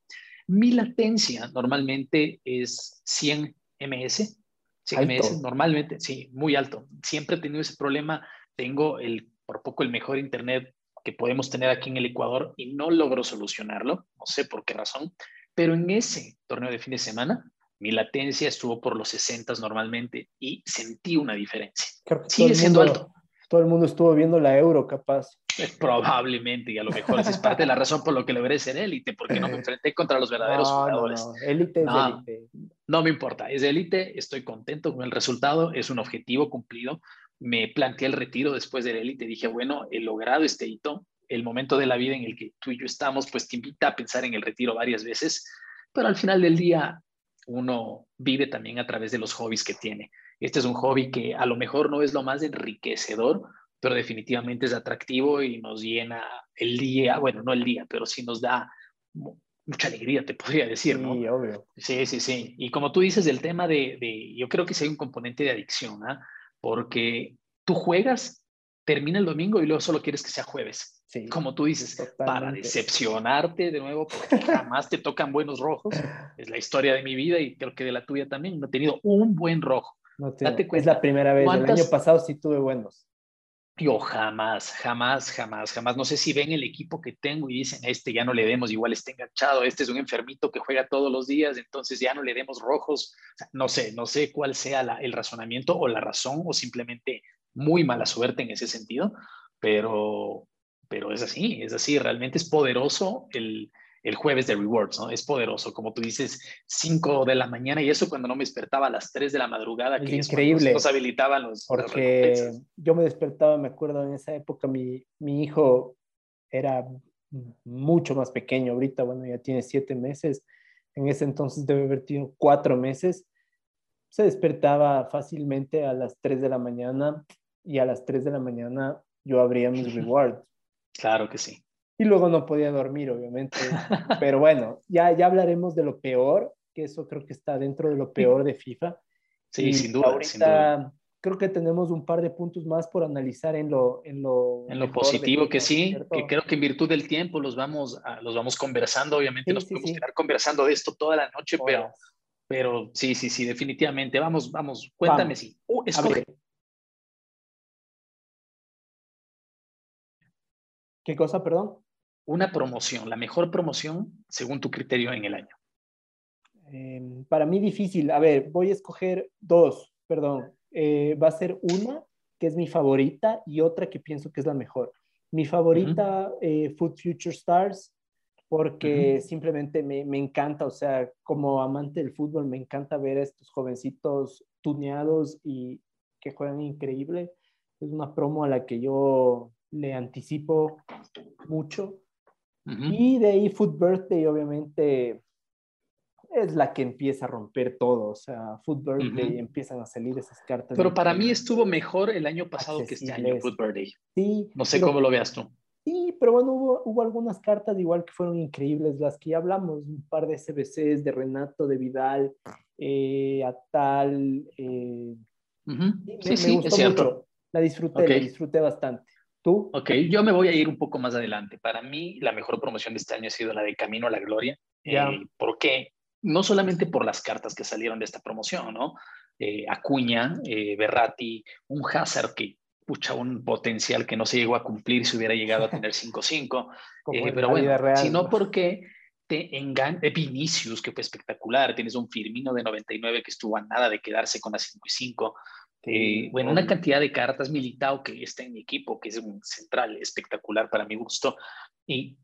mi latencia normalmente es 100 ms, 100 ms normalmente, sí, muy alto. Siempre he tenido ese problema, tengo el, por poco el mejor internet que podemos tener aquí en el Ecuador y no logro solucionarlo, no sé por qué razón, pero en ese torneo de fin de semana mi latencia estuvo por los 60 normalmente y sentí una diferencia. Sigue siendo alto todo el mundo estuvo viendo la euro, capaz. Probablemente, y a lo mejor es parte de la razón por lo que logré ser élite, porque no me enfrenté contra los verdaderos jugadores. No, élite es élite. No me importa, es élite, estoy contento con el resultado, es un objetivo cumplido. Me planteé el retiro después del élite, dije, bueno, he logrado este hito, el momento de la vida en el que tú y yo estamos, pues te invita a pensar en el retiro varias veces, pero al final del día uno vive también a través de los hobbies que tiene. Este es un hobby que a lo mejor no es lo más enriquecedor, pero definitivamente es atractivo y nos llena el día, bueno, no el día, pero sí nos da mucha alegría, te <laughs> podría decir, ¿no? Sí, obvio. Sí, sí, sí. Y como tú dices, el tema de, de yo creo que sí hay un componente de adicción, ¿ah? Porque tú juegas, termina el domingo y luego solo quieres que sea jueves. Sí, como tú dices, para decepcionarte de nuevo, porque <laughs> jamás te tocan buenos rojos. Es la historia de mi vida y creo que de la tuya también. No he tenido un buen rojo. No Es la primera vez. El año pasado sí tuve buenos. Yo jamás, jamás, jamás, jamás. No sé si ven el equipo que tengo y dicen, este ya no le demos, igual está enganchado, este es un enfermito que juega todos los días, entonces ya no le demos rojos. no sé, no sé cuál sea el razonamiento o la razón o simplemente muy mala suerte en ese sentido, pero, pero es así, es así, realmente es poderoso el, el jueves de rewards, ¿no? Es poderoso, como tú dices, 5 de la mañana y eso cuando no me despertaba a las 3 de la madrugada. que increíble. Nos habilitaban los. Porque yo me despertaba, me acuerdo en esa época, mi, mi hijo era mucho más pequeño, ahorita, bueno, ya tiene 7 meses, en ese entonces debe haber tenido 4 meses. Se despertaba fácilmente a las 3 de la mañana y a las 3 de la mañana yo abría mis rewards. Claro que sí y luego no podía dormir, obviamente. <laughs> Pero bueno, ya, ya hablaremos de lo peor, que eso creo que está dentro de lo peor de FIFA. Sí, sin duda. Ahorita creo que tenemos un par de puntos más por analizar en lo En lo, en lo positivo que sí, que creo que en virtud del tiempo los vamos, a, los vamos conversando, obviamente nos podemos quedar conversando de esto toda la noche, pero, pero sí, sí, sí, definitivamente. Vamos, vamos, cuéntame si. Uh, ¿Qué cosa, perdón? una promoción, la mejor promoción según tu criterio en el año? Em, para mí difícil. A ver, voy a escoger dos, perdón. Eh, va a ser una que es mi favorita y otra que pienso que es la mejor. Mi favorita, eh, Food Future Stars, porque simplemente me, me, encanta, o sea, como amante del fútbol, me encanta ver a estos jovencitos tuneados y que juegan increíble. Es una promo a la que yo le anticipo mucho y de ahí Food Birthday, obviamente, es la que empieza a romper todo. O sea, Football Day empiezan a salir esas cartas. Pero para mí estuvo mejor el año pasado que este año, Football Day. Sí. No sé cómo lo veas tú. Sí, pero bueno, hubo, hubo, algunas cartas igual que fueron increíbles, las que ya hablamos, un par de SBCs de Renato, de Vidal, eh, Atal. Eh, sí, sí, es cierto. La disfruté, la disfruté bastante. ¿Tú? Ok, yo me voy a ir un poco más adelante. Para mí, la mejor promoción de este año ha sido la de Camino a la Gloria. Eh, ¿Por qué? No solamente por las cartas que salieron de esta promoción, ¿no? Eh, Acuña, eh, Berrati, un Hazard que pucha un potencial que no se llegó a cumplir si hubiera llegado a tener <laughs> 5-5. Eh, pero bueno, sino porque te engan Vinicius, que fue espectacular, tienes un Firmino de 99 que estuvo a nada de quedarse con la 5 y 5. Eh, bueno, una cantidad de cartas Militao que está en mi equipo, que es un central espectacular para mi gusto. Y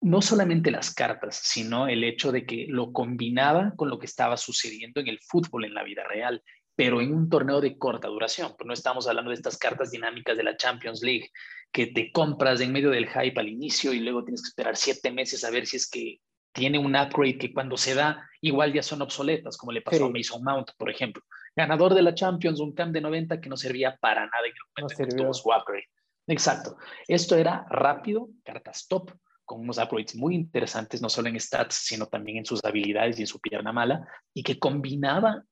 no solamente las cartas, sino el hecho de que lo combinaba con lo que estaba sucediendo en el fútbol en la vida real, pero en un torneo de corta duración. Pues no estamos hablando de estas cartas dinámicas de la Champions League que te compras en medio del hype al inicio y luego tienes que esperar siete meses a ver si es que tiene un upgrade que cuando se da igual ya son obsoletas, como le pasó a Mason Mount, por ejemplo ganador de la Champions, un CAM de 90 que no servía para nada en el momento que tuvo su upgrade. Exacto. Esto era rápido, cartas top, con unos upgrades muy interesantes, no solo en stats, sino también en sus habilidades y en su pierna mala, y que combinaba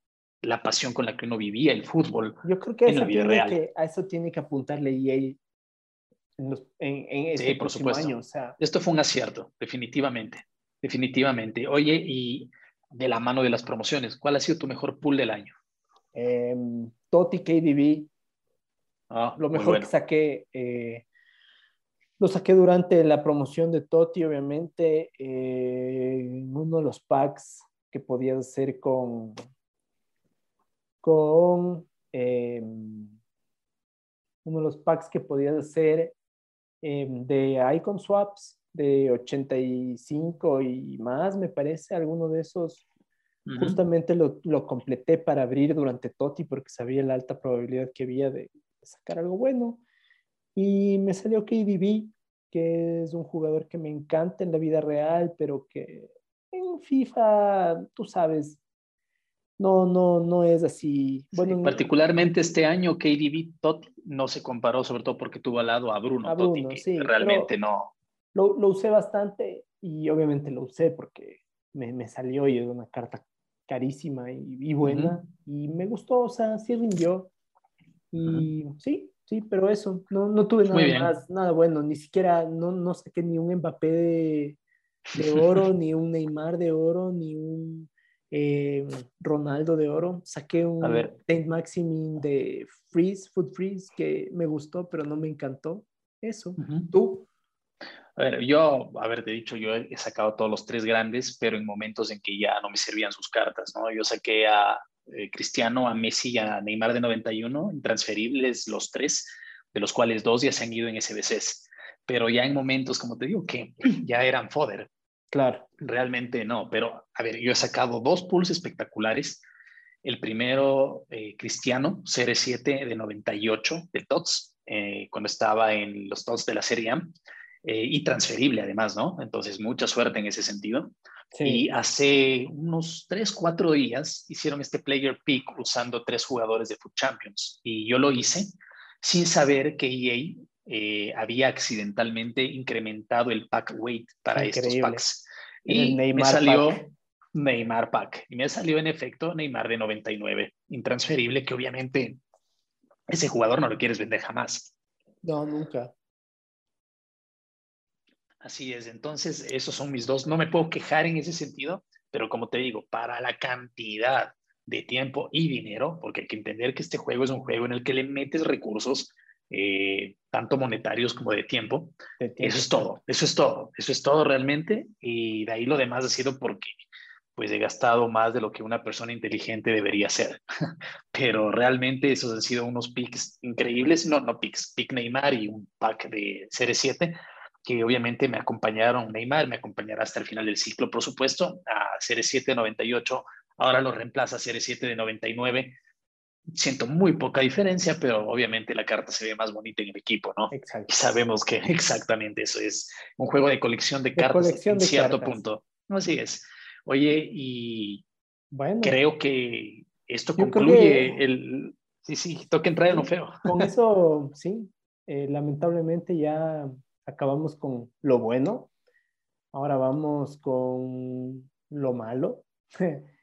la pasión con la que uno vivía el fútbol Yo creo que, en la vida real. Que, a eso tiene que apuntarle EA en, en, este sí, por supuesto. año. O sea. Esto fue un acierto, definitivamente, definitivamente. Oye, y de la mano de las promociones, ¿cuál ha sido tu mejor pool del año? Eh, Toti KDB. Ah, lo mejor que saqué. Eh, lo saqué durante la promoción de Toti, obviamente. Eh, uno de los packs que podías hacer con. Con. Em, uno de los packs que podías hacer em, de Icon Swaps de 85 y más, me parece, alguno de esos Justamente lo, lo, completé para abrir durante Toti porque sabía la alta probabilidad que había de, sacar algo bueno. Y me salió KDB, que es un jugador que me encanta en la vida real, pero que en FIFA, tú sabes, no, no, no es así. Bueno, particularmente este año KDB Totti no se comparó, sobre todo porque tuvo al lado a Bruno, Totti, que realmente no. Lo, lo, usé bastante y obviamente lo usé porque me, me, salió y es una carta carísima y, buena. Y me gustó, o sea, sí rindió. Y sí, sí, pero eso, no, no tuve nada más, nada bueno, ni siquiera, no, no saqué ni un Mbappé de, de <laughs> oro, ni un Neymar de oro, ni un eh, Ronaldo de oro. Saqué un Saint Maximin de Freeze, Food Freeze, que me gustó, pero no me encantó. Eso. ¿Tú? A ver, yo, haberte dicho, yo he sacado todos los tres grandes, pero en momentos en que ya no me servían sus cartas, ¿no? Yo saqué a eh, Cristiano, a Messi y a Neymar de 91, intransferibles los tres, de los cuales dos ya se han ido en SBCs, pero ya en momentos, como te digo, que <clears throat> ya eran fodder. Claro. Realmente no, pero a ver, yo he sacado dos pools espectaculares. El primero, eh, Cristiano, CR7 de 98 de TOTS, eh, cuando estaba en los TOTS de la Serie A eh, y transferible además, ¿no? Entonces, mucha suerte en ese sentido. Y hace unos tres, cuatro días hicieron este player pick usando tres jugadores de Foot Champions y yo lo hice sin saber que EA eh, había accidentalmente incrementado el pack weight para estos packs. Y me salió Neymar pack. Y me salió en efecto Neymar de 99, intransferible, que obviamente ese jugador no lo quieres vender jamás. No, nunca. Así es, entonces esos son mis dos. No me puedo quejar en ese sentido, pero como te digo, para la cantidad de tiempo y dinero, porque hay que entender que este juego es un juego en el que le metes recursos, eh, tanto monetarios como de tiempo. Eso es todo, eso es todo, eso es todo realmente. Y de ahí lo demás ha sido porque pues he gastado más de lo que una persona inteligente debería hacer. <laughs> Pero realmente esos han sido unos picks increíbles, no, no picks, pick Neymar y un pack de Serie 7 que obviamente me acompañaron Neymar, me acompañará hasta el final del ciclo, por supuesto, a Serie 7 de 98, ahora lo reemplaza a Serie 7 de 99. Siento muy poca diferencia, pero obviamente la carta se ve más bonita en el equipo, ¿no? Exacto. Y sabemos que exactamente eso es un juego de colección de cartas en cierto punto. Así es. Oye, y bueno, creo que esto concluye el... Sí, sí, toca entrar en lo feo. Con <laughs> eso, sí, eh, lamentablemente ya acabamos con lo bueno. Ahora vamos con lo malo. <laughs>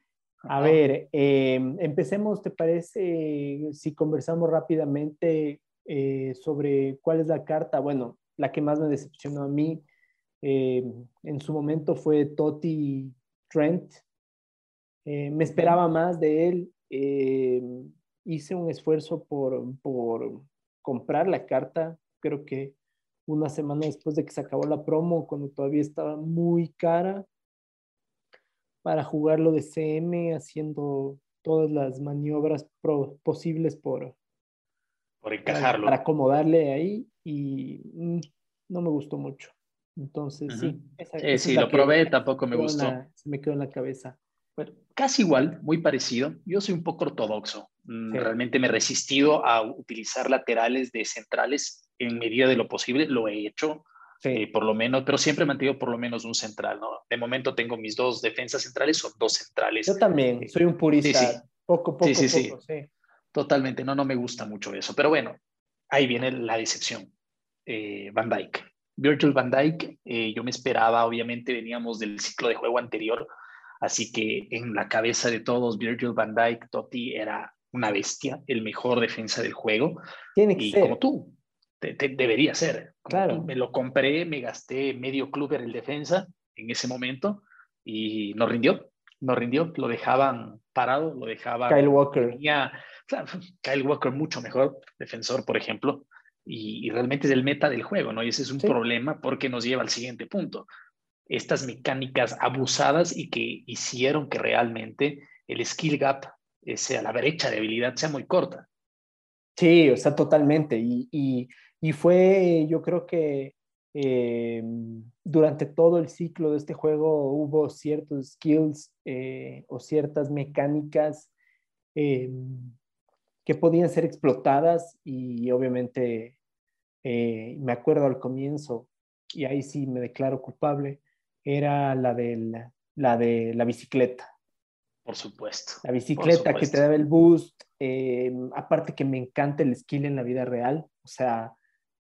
A ver, em, empecemos, ¿te parece si conversamos rápidamente eh, sobre cuál es la carta? Bueno, la que más me decepcionó a mí em, en su momento fue Totti Trent. Eh, me esperaba más de él. Em, hice un esfuerzo por, por comprar la carta. Creo que una semana después de que se acabó la promo, cuando todavía estaba muy cara, para jugarlo de CM, haciendo todas las maniobras posibles por, por encajarlo. Para, acomodarle ahí y mm, no me gustó mucho. Entonces, sí. sí, sí lo probé, tampoco me gustó. se me quedó en la cabeza. Bueno, casi igual, muy parecido. Yo soy un poco ortodoxo. Mm, realmente me he resistido a utilizar laterales de centrales en medida de lo posible. Lo he hecho. Eh, por lo menos, pero siempre he mantenido por lo menos un central, ¿no? De momento tengo mis dos defensas centrales, son dos centrales. Yo también, eh, soy un purista, sí, poco, poco, sí, sí, poco, sí. Totalmente, no, no me gusta mucho eso, pero bueno, ahí viene la decepción. Eh, Van Dyke. Virgil Van Dyke, yo me esperaba, obviamente veníamos del ciclo de juego anterior, así que en la cabeza de todos, Virgil Van Dyke, Totti era una bestia, el mejor defensa del juego. Tiene que y ser. como tú, debería ser. claro. me lo compré, me gasté medio club en el defensa en ese momento y no rindió. No rindió, lo dejaban parado, lo dejaban. Kyle Walker. Kyle Walker mucho mejor defensor, por ejemplo, y, realmente es el meta del juego, ¿no? Y ese es un problema porque nos lleva al siguiente punto. Estas mecánicas abusadas y que hicieron que realmente el skill gap, sea la brecha de habilidad, sea muy corta. Sí, o sea, totalmente. y, y fue, yo creo que eh, durante todo el ciclo de este juego hubo ciertos skills eh, o ciertas mecánicas eh, que podían ser explotadas y obviamente me acuerdo al comienzo, y ahí sí me declaro culpable, era la, del, la de la bicicleta. Por supuesto. La bicicleta que te daba el boost, aparte que me encanta el skill en la vida real, o sea,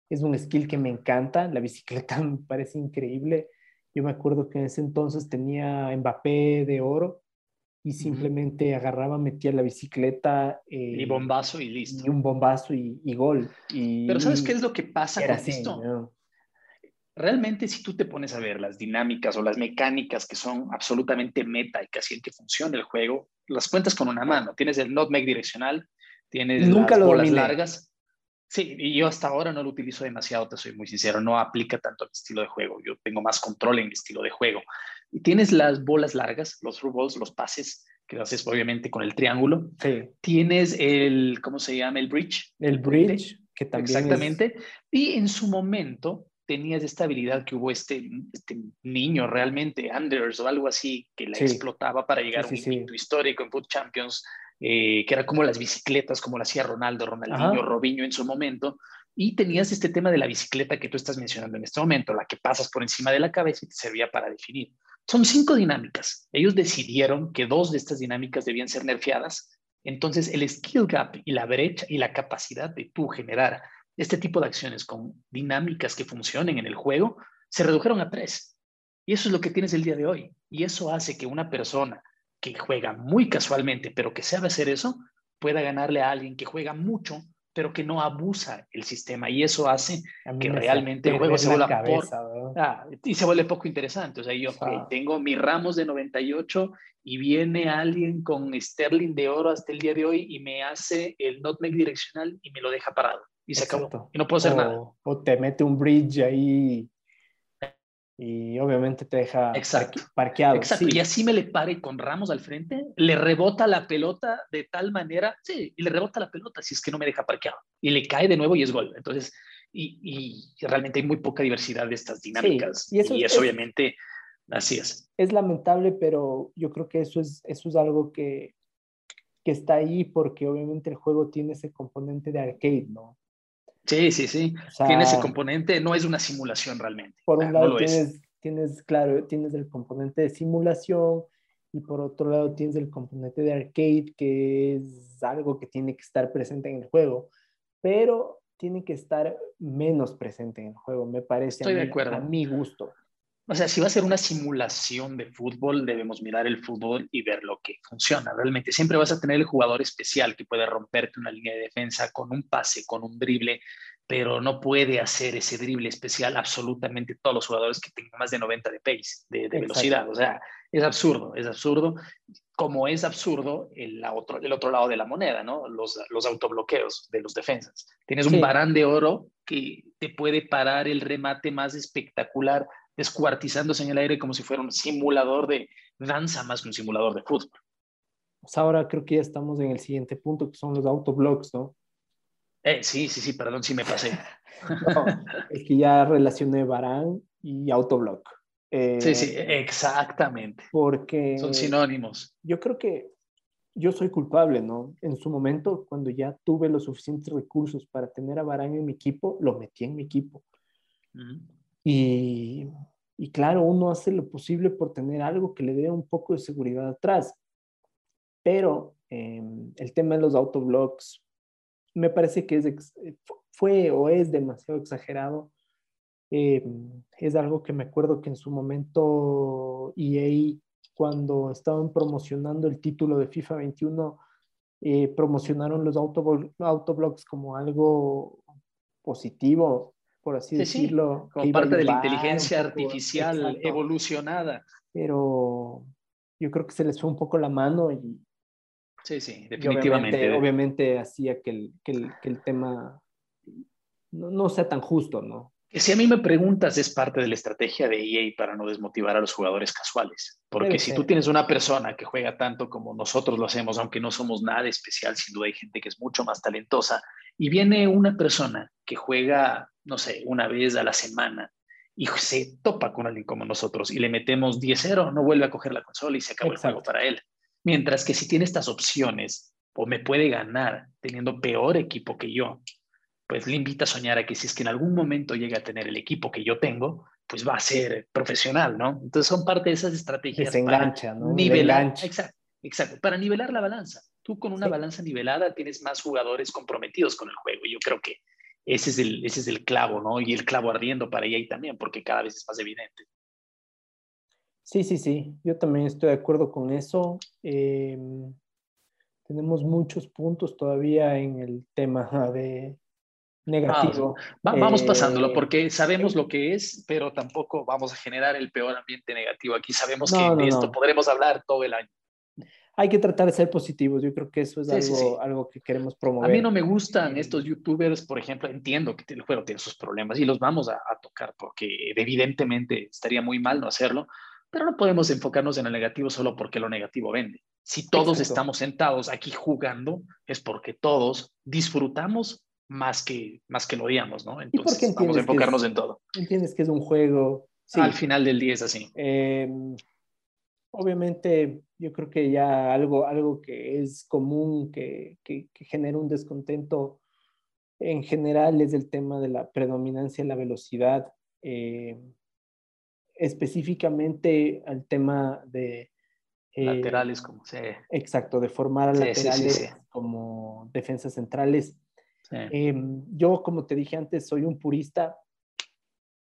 es un skill que me encanta, la bicicleta <laughs> me parece increíble. Yo me acuerdo que en ese entonces tenía Mbappé de oro y simplemente agarraba, metía la bicicleta. y eh, bombazo y listo. Y un bombazo y, gol. Y, Pero ¿sabes qué es lo que pasa con esto? Realmente si tú te pones a ver las dinámicas o las mecánicas que son absolutamente meta y que hacen que funcione el juego, las cuentas con una mano. Tienes el nutmeg direccional, tienes Nunca las bolas largas. Sí, y yo hasta ahora no lo utilizo demasiado, te soy muy sincero, no aplica tanto a mi estilo de juego, yo tengo más control en mi estilo de juego. Y tienes las bolas largas, los through balls, los pases, que haces obviamente con el triángulo. Sí. Tienes el, ¿cómo se llama? El bridge. El bridge, que también Exactamente. Y en su momento tenías esta habilidad que hubo este, este niño realmente, Anders o algo así, que la explotaba para llegar a un sí, histórico en Foot Champions eh, que era como las bicicletas, como lo hacía Ronaldo, Ronaldinho, Robinho en su momento, y tenías este tema de la bicicleta que tú estás mencionando en este momento, la que pasas por encima de la cabeza y te servía para definir. Son cinco dinámicas. Ellos decidieron que dos de estas dinámicas debían ser nerfeadas. Entonces, el skill gap y la brecha y la capacidad de tú generar este tipo de acciones con dinámicas que funcionen en el juego se redujeron a tres. Y eso es lo que tienes el día de hoy. Y eso hace que una persona que juega muy casualmente, pero que sabe hacer eso, pueda ganarle a alguien que juega mucho, pero que no abusa el sistema. Y eso hace que realmente el juego se vuelva ah, y se vuelve poco interesante. O sea, yo tengo mis ramos de 98 y viene alguien con Sterling de oro hasta el día de hoy y me hace el nutmeg direccional y me lo deja parado. Y se acabó. Y no puedo hacer nada. O te mete un bridge ahí y obviamente te deja parqueado. Exacto, y así me le pare con Ramos al frente, le rebota la pelota de tal manera, sí, y le rebota la pelota si es que no me deja parqueado, y le cae de nuevo y es gol. Entonces, y, realmente hay muy poca diversidad de estas dinámicas, y eso, es, obviamente, así es. Es lamentable, pero yo creo que eso es, eso es algo que, que está ahí porque obviamente el juego tiene ese componente de arcade, ¿no? Sí, sí, sí. Tiene ese componente, no es una simulación realmente. Por un lado tienes, tienes, claro, tienes el componente de simulación y por otro lado tienes el componente de arcade, que es algo que tiene que estar presente en el juego, pero tiene que estar menos presente en el juego, me parece Estoy de acuerdo. a mi gusto. O sea, si va a ser una simulación de fútbol, debemos mirar el fútbol y ver lo que funciona. Realmente siempre vas a tener el jugador especial que puede romperte una línea de defensa con un pase, con un drible, pero no puede hacer ese drible especial absolutamente todos los jugadores que tengan más de 90 de pace, de, velocidad. O sea, es absurdo, es absurdo. Como es absurdo el otro, el otro lado de la moneda, ¿no? Los, los autobloqueos de los defensas. Tienes un varán de oro que te puede parar el remate más espectacular descuartizándose en el aire como si fuera un simulador de danza más que un simulador de fútbol. Pues ahora creo que ya estamos en el siguiente punto, que son los autoblocks, ¿no? Eh, sí, sí, sí, perdón si me pasé. <laughs> es que ya relacioné Barán y autoblock. Eh, sí, sí, exactamente. Porque... Son sinónimos. Yo creo que yo soy culpable, ¿no? En su momento, cuando ya tuve los suficientes recursos para tener a Barán en mi equipo, lo metí en mi equipo. Y, claro, uno hace lo posible por tener algo que le dé un poco de seguridad atrás. Pero em, el tema de los autoblocks me parece que es, fue o es demasiado exagerado. Em, es algo que me acuerdo que en su momento EA, cuando estaban promocionando el título de FIFA 21, eh, promocionaron los autoblocks como algo positivo por así decirlo. como parte de la inteligencia artificial evolucionada. Pero yo creo que se les fue un poco la mano y... Sí, sí, definitivamente. obviamente, hacía que el, que el, que el tema no, no, sea tan justo, ¿no? Si a mí me preguntas, es parte de la estrategia de EA para no desmotivar a los jugadores casuales. Porque si tú tienes una persona que juega tanto como nosotros lo hacemos, aunque no somos nada especial, sin duda hay gente que es mucho más talentosa, y viene una persona que juega, no sé, una vez a la semana y se topa con alguien como nosotros y le metemos 10-0, no vuelve a coger la consola y se acabó el juego para él. Mientras que si tiene estas opciones o me puede ganar teniendo peor equipo que yo, pues le invita a soñar a que si es que en algún momento llega a tener el equipo que yo tengo, pues va a ser profesional, ¿no? Entonces son parte de esas estrategias. se engancha, ¿no? Nivelar, exacto, exacto, para nivelar la balanza. Tú con una balanza nivelada tienes más jugadores comprometidos con el juego. Y yo creo que ese es el, ese es el clavo, ¿no? Y el clavo ardiendo para ella también, porque cada vez es más evidente. Sí, sí, sí. Yo también estoy de acuerdo con eso. Em, tenemos muchos puntos todavía en el tema <laughs> de negativo. Vamos, pasándolo, eh, porque sabemos lo que es, pero tampoco vamos a generar el peor ambiente negativo aquí. Sabemos que de esto podremos hablar todo el año hay que tratar de ser positivos. Yo creo que eso es algo, algo que queremos promover. A mí no me gustan estos youtubers, por ejemplo, entiendo que el juego tiene sus problemas y los vamos a, tocar porque evidentemente estaría muy mal no hacerlo, pero no podemos enfocarnos en el negativo solo porque lo negativo vende. Si todos estamos sentados aquí jugando, es porque todos disfrutamos más que, más que lo odiamos, ¿no? Entonces, vamos a enfocarnos en todo. Entiendes que es un juego. Al final del día es así. Eh, obviamente yo creo que ya algo, algo que es común, que, que, genera un descontento en general es el tema de la predominancia en la velocidad, eh, específicamente al tema de... Eh, laterales, como se... Exacto, de formar a laterales como defensas centrales. Em, yo, como te dije antes, soy un purista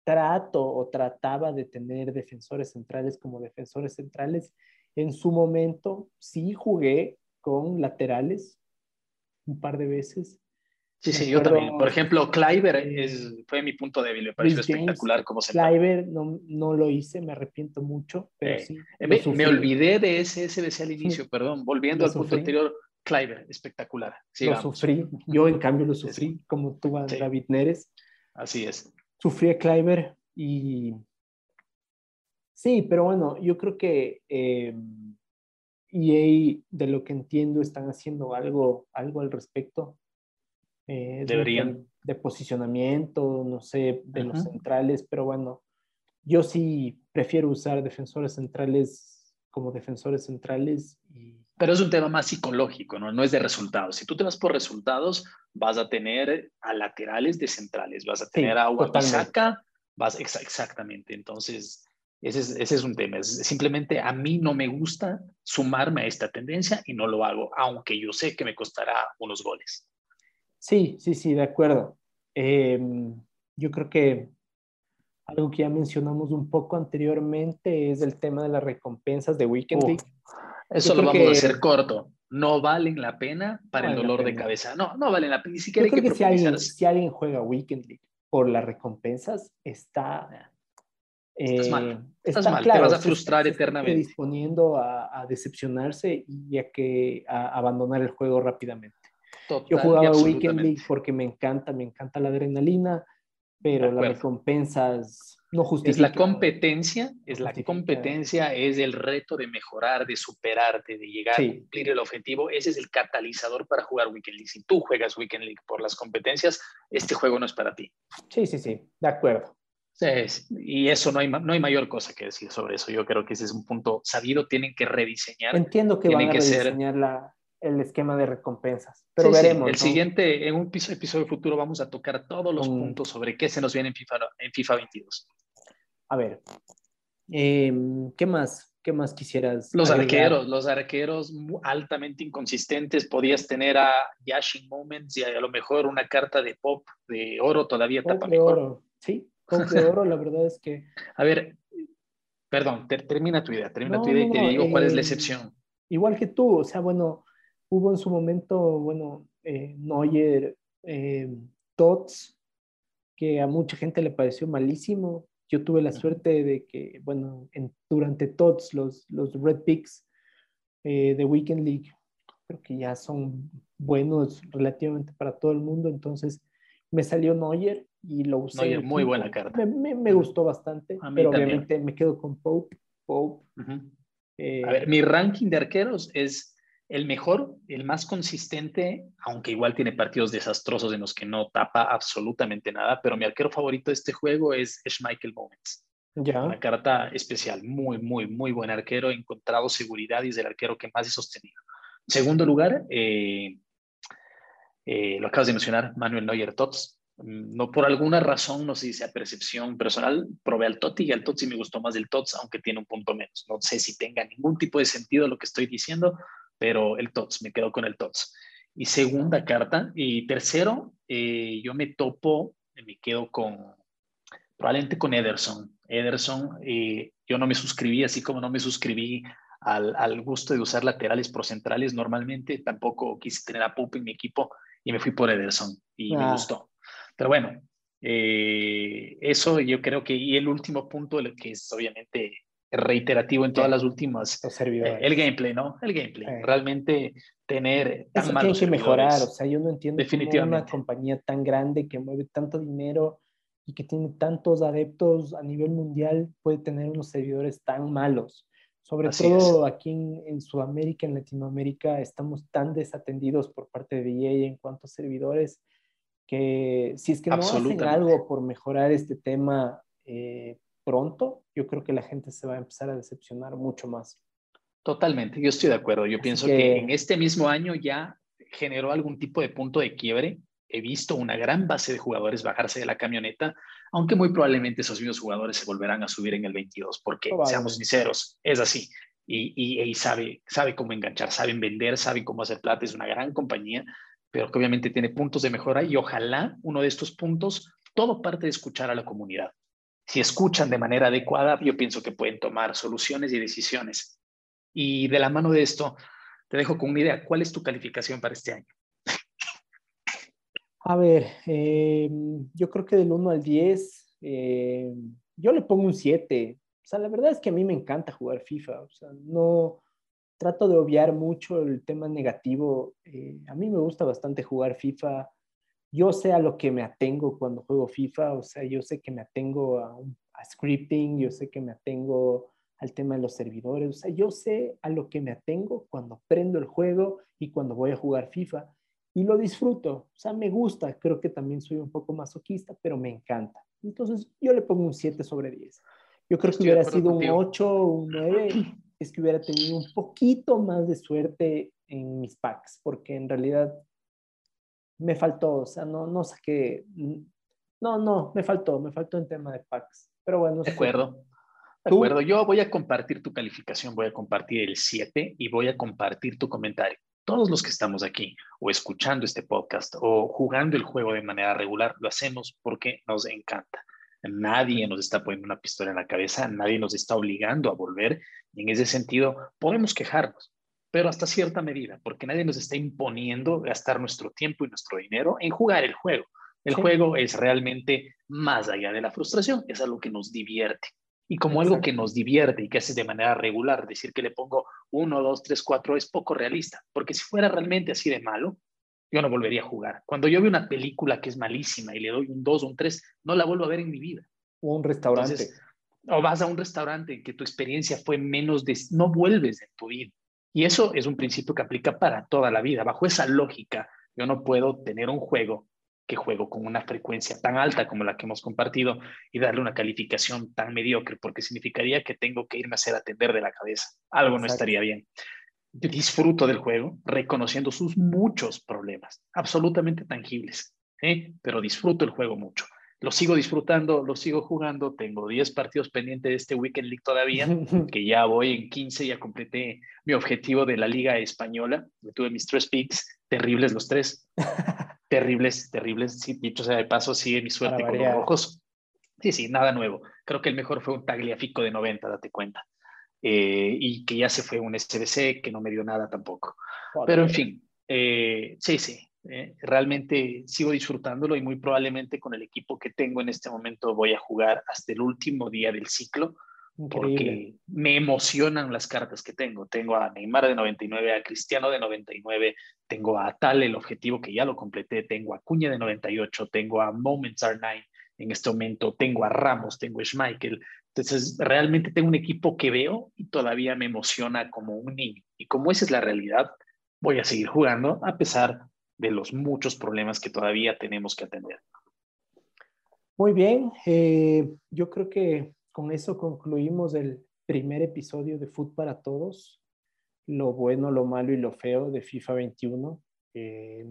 trato o trataba de tener defensores centrales como defensores centrales. En su momento sí jugué con laterales un par de veces. Sí, sí, yo también. Por ejemplo, Kleiber es, fue mi punto débil, me pareció espectacular como se Kleiber no, no, lo hice, me arrepiento mucho, pero sí. Me, olvidé de ese SBC al inicio, perdón, volviendo al punto anterior, Kleiber, espectacular. Lo sufrí, yo en cambio lo sufrí, como tú, David Neres. Así es sufrí a Kleiber y sí, pero bueno, yo creo que eh, EA, de lo que entiendo, están haciendo algo, algo al respecto. Eh, Deberían. De, posicionamiento, no sé, de los centrales, pero bueno, yo sí prefiero usar defensores centrales como defensores centrales. Y... Pero es un tema más psicológico, ¿no? No es de resultados. Si tú te vas por resultados, vas a tener a laterales de centrales, vas a tener a Wisaka, vas exactamente. Entonces, Ese es, ese es un tema. simplemente a mí no me gusta sumarme a esta tendencia y no lo hago, aunque yo sé que me costará unos goles. Sí, sí, sí, de acuerdo. Em, yo creo que algo que ya mencionamos un poco anteriormente es el tema de las recompensas de Weekend League. Eso lo vamos a hacer corto. No valen la pena para el dolor de cabeza. No, no valen la pena. Ni siquiera que, si, alguien, si alguien juega Weekend League por las recompensas, está Estás mal. Eh, Estás mal. te vas a frustrar eternamente. Disponiendo a, decepcionarse y a, que, a abandonar el juego rápidamente. Yo jugaba Weekend League porque me encanta, me encanta la adrenalina, pero las recompensas no justifican. Es la competencia, es la competencia, es el reto de mejorar, de superarte, de llegar a cumplir el objetivo. Ese es el catalizador para jugar Weekend League. Si tú juegas Weekend League por las competencias, este juego no es para ti. Sí, sí, sí, de acuerdo. Sí, y eso no hay, no hay mayor cosa que decir sobre eso. Yo creo que ese es un punto sabido. Tienen que rediseñar. Entiendo que van a rediseñar la, el esquema de recompensas, pero veremos. El siguiente, en un episodio futuro, vamos a tocar todos los puntos sobre qué se nos viene en FIFA, en FIFA 22. A ver, em, ¿qué más? ¿Qué más quisieras? Los arqueros, los arqueros altamente inconsistentes. Podías tener a Yashing Moments y a, lo mejor una carta de pop de oro todavía tapa mejor. Oro. Sí, de <laughs> oro, la verdad es que... A ver, perdón, termina tu idea, termina tu idea y te digo cuál es la eh, excepción. Igual que tú, o sea, bueno, hubo en su momento, bueno, eh, Neuer, eh, Tots, que a mucha gente le pareció malísimo. Yo tuve la suerte de que, bueno, durante Tots, los, los Red Picks eh, de Weekend League, creo que ya son buenos relativamente para todo el mundo, entonces me salió Neuer y lo usé. muy buena carta. Me, gustó bastante, pero obviamente me quedo con Pope. Pope. Eh, a ver, mi ranking de arqueros es el mejor, el más consistente, aunque igual tiene partidos desastrosos en los que no tapa absolutamente nada, pero mi arquero favorito de este juego es Schmeichel Moments. Ya. Una carta especial, muy, muy, muy buen arquero, encontrado seguridad y es el arquero que más he sostenido. Segundo lugar, eh, eh, lo acabas de mencionar, Manuel Neuer Tots. Mm, no por alguna razón, no sé si sea percepción personal, probé al Totti y al Totti me gustó más el Tots, aunque tiene un punto menos. No sé si tenga ningún tipo de sentido lo que estoy diciendo, pero el Tots, me quedo con el Tots. Y segunda carta, y tercero, eh, yo me topo, me quedo con, probablemente con Ederson. Ederson, eh, yo no me suscribí, así como no me suscribí al, al, gusto de usar laterales procentrales normalmente, tampoco quise tener a Pope en mi equipo y me fui por Ederson y me ah. gustó. Pero bueno, eh, eso yo creo que, y el último punto, que es obviamente reiterativo en todas las últimas, eh, el gameplay, ¿no? El gameplay. Realmente tener tan Eso tiene que mejorar, o sea, yo no entiendo Definitivamente. una compañía tan grande que mueve tanto dinero y que tiene tantos adeptos a nivel mundial puede tener unos servidores tan malos. Sobre todo aquí en, en, Sudamérica, en Latinoamérica, estamos tan desatendidos por parte de EA en cuanto a servidores que si es que no hacen algo por mejorar este tema eh, pronto, yo creo que la gente se va a empezar a decepcionar mucho más. Totalmente, yo estoy de acuerdo. Yo pienso que... en este mismo año ya generó algún tipo de punto de quiebre. He visto una gran base de jugadores bajarse de la camioneta, aunque muy probablemente esos mismos jugadores se volverán a subir en el 22, porque seamos sinceros, es así. Y, y, sabe, sabe cómo enganchar, saben vender, saben cómo hacer plata, es una gran compañía, pero que obviamente tiene puntos de mejora y ojalá uno de estos puntos, todo parte de escuchar a la comunidad. Si escuchan de manera adecuada, yo pienso que pueden tomar soluciones y decisiones. Y de la mano de esto, te dejo con una idea. ¿Cuál es tu calificación para este año? A ver, eh, yo creo que del 1 al 10, eh, yo le pongo un 7. O sea, la verdad es que a mí me encanta jugar FIFA. O sea, no, trato de obviar mucho el tema negativo. Eh, a mí me gusta bastante jugar FIFA. Yo sé a lo que me atengo cuando juego FIFA, o sea, yo sé que me atengo a, a scripting, yo sé que me atengo al tema de los servidores, o sea, yo sé a lo que me atengo cuando prendo el juego y cuando voy a jugar FIFA y lo disfruto, o sea, me gusta, creo que también soy un poco masoquista, pero me encanta. Entonces, yo le pongo un 7 sobre 10. Yo creo que hubiera sido un 8 o un 9 es que hubiera tenido un poquito más de suerte en mis packs, porque en realidad me faltó, o sea, no, no saqué, no, no, me faltó, me faltó en tema de packs. Pero bueno. De acuerdo. De acuerdo, yo voy a compartir tu calificación, voy a compartir el 7 y voy a compartir tu comentario. Todos los que estamos aquí o escuchando este podcast o jugando el juego de manera regular, lo hacemos porque nos encanta. Nadie nos está poniendo una pistola en la cabeza, nadie nos está obligando a volver y en ese sentido podemos quejarnos, pero hasta cierta medida, porque nadie nos está imponiendo gastar nuestro tiempo y nuestro dinero en jugar el juego. El juego es realmente más allá de la frustración, es algo que nos divierte. Y como algo que nos divierte y que hace de manera regular, decir que le pongo uno, dos, tres, cuatro es poco realista, porque si fuera realmente así de malo, yo no volvería a jugar. Cuando yo veo una película que es malísima y le doy un dos o un tres, no la vuelvo a ver en mi vida. O un restaurante. o vas a un restaurante en que tu experiencia fue menos de... No vuelves en tu vida. Y eso es un principio que aplica para toda la vida. Bajo esa lógica, yo no puedo tener un juego que juego con una frecuencia tan alta como la que hemos compartido y darle una calificación tan mediocre, porque significaría que tengo que irme a hacer atender de la cabeza. Algo no estaría bien. Yo disfruto del juego reconociendo sus muchos problemas, absolutamente tangibles, ¿eh? pero disfruto el juego mucho. Lo sigo disfrutando, lo sigo jugando. Tengo 10 partidos pendientes de este Weekend League todavía, <laughs> que ya voy en 15, ya completé mi objetivo de la Liga Española. Tuve mis tres picks, terribles los tres. <laughs> terribles, terribles. Sí, dicho sea de paso, sigue mi suerte con los rojos. Sí, sí, nada nuevo. Creo que el mejor fue un Tagliafico de 90, date cuenta. Eh, y que ya se fue un SBC que no me dio nada tampoco. Pero en fin, eh, sí, sí, eh, realmente sigo disfrutándolo y muy probablemente con el equipo que tengo en este momento voy a jugar hasta el último día del ciclo porque me emocionan las cartas que tengo. Tengo a Neymar de 99, a Cristiano de 99, tengo a Tal, el objetivo que ya lo completé, tengo a Cuña de 98, tengo a Moments Are Nine en este momento, tengo a Ramos, tengo a Schmeichel. Entonces, realmente tengo un equipo que veo y todavía me emociona como un niño. Y como esa es la realidad, voy a seguir jugando a pesar de los muchos problemas que todavía tenemos que atender. Muy bien, eh, yo creo que con eso concluimos el primer episodio de Food para Todos, lo bueno, lo malo y lo feo de FIFA 21. Eh,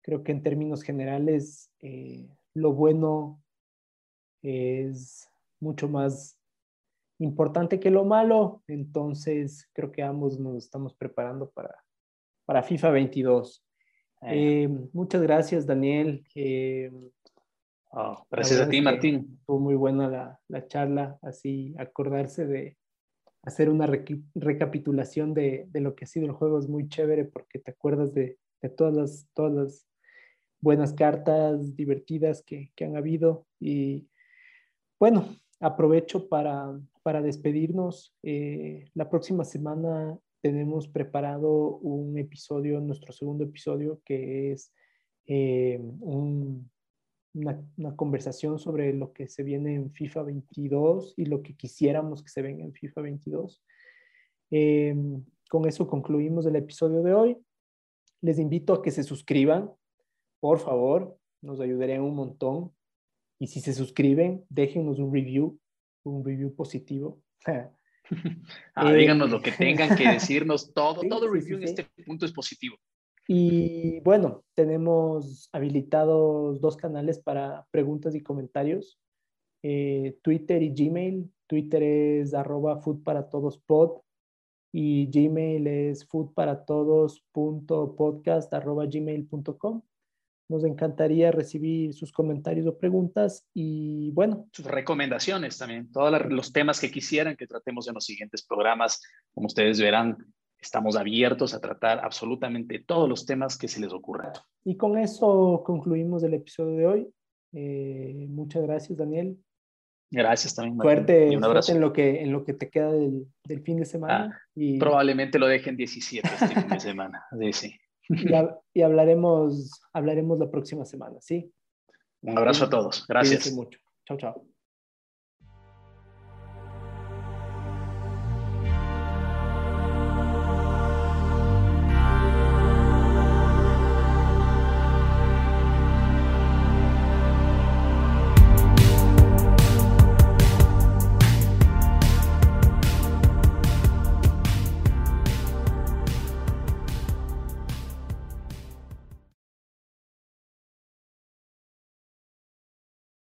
creo que en términos generales, eh, lo bueno es mucho más importante que lo malo, entonces creo que ambos nos estamos preparando para, para FIFA 22. Eh, muchas gracias, Daniel. Oh, gracias a ti, Martín. Fue muy buena la, charla, así acordarse de hacer una recapitulación de, lo que ha sido el juego es muy chévere porque te acuerdas de, todas, las, todas las buenas cartas divertidas que, han habido. Y bueno, aprovecho para, para despedirnos. Eh, la próxima semana tenemos preparado un episodio, nuestro segundo episodio, que es eh, un una, conversación sobre lo que se viene en FIFA 22 y lo que quisiéramos que se venga en FIFA 22. Em, con eso concluimos el episodio de hoy. Les invito a que se suscriban, por favor, nos ayudarían un montón. Y si se suscriben, déjenos un review, un review positivo. <laughs> ah, díganos lo que tengan que <laughs> decirnos, todo, todo review en este punto es positivo. Y bueno, tenemos habilitados dos canales para preguntas y comentarios, eh, Twitter y Gmail. Twitter es arroba food para todos pod y Gmail es food para todos arroba gmail.com. Nos encantaría recibir sus comentarios o preguntas y bueno. Sus recomendaciones también, todos los temas que quisieran que tratemos en los siguientes programas. Como ustedes verán, Estamos abiertos a tratar absolutamente todos los temas que se les ocurran. Y con eso concluimos el episodio de hoy. Eh, muchas gracias, Daniel. Gracias también. Martín. un abrazo. en lo que en lo que te queda del, fin de semana. Ah, y... Probablemente lo dejen 17 este fin de semana. <laughs> Sí, Y, hablaremos, hablaremos la próxima semana, ¿sí? Un abrazo a todos. Gracias. mucho. Chao, chao.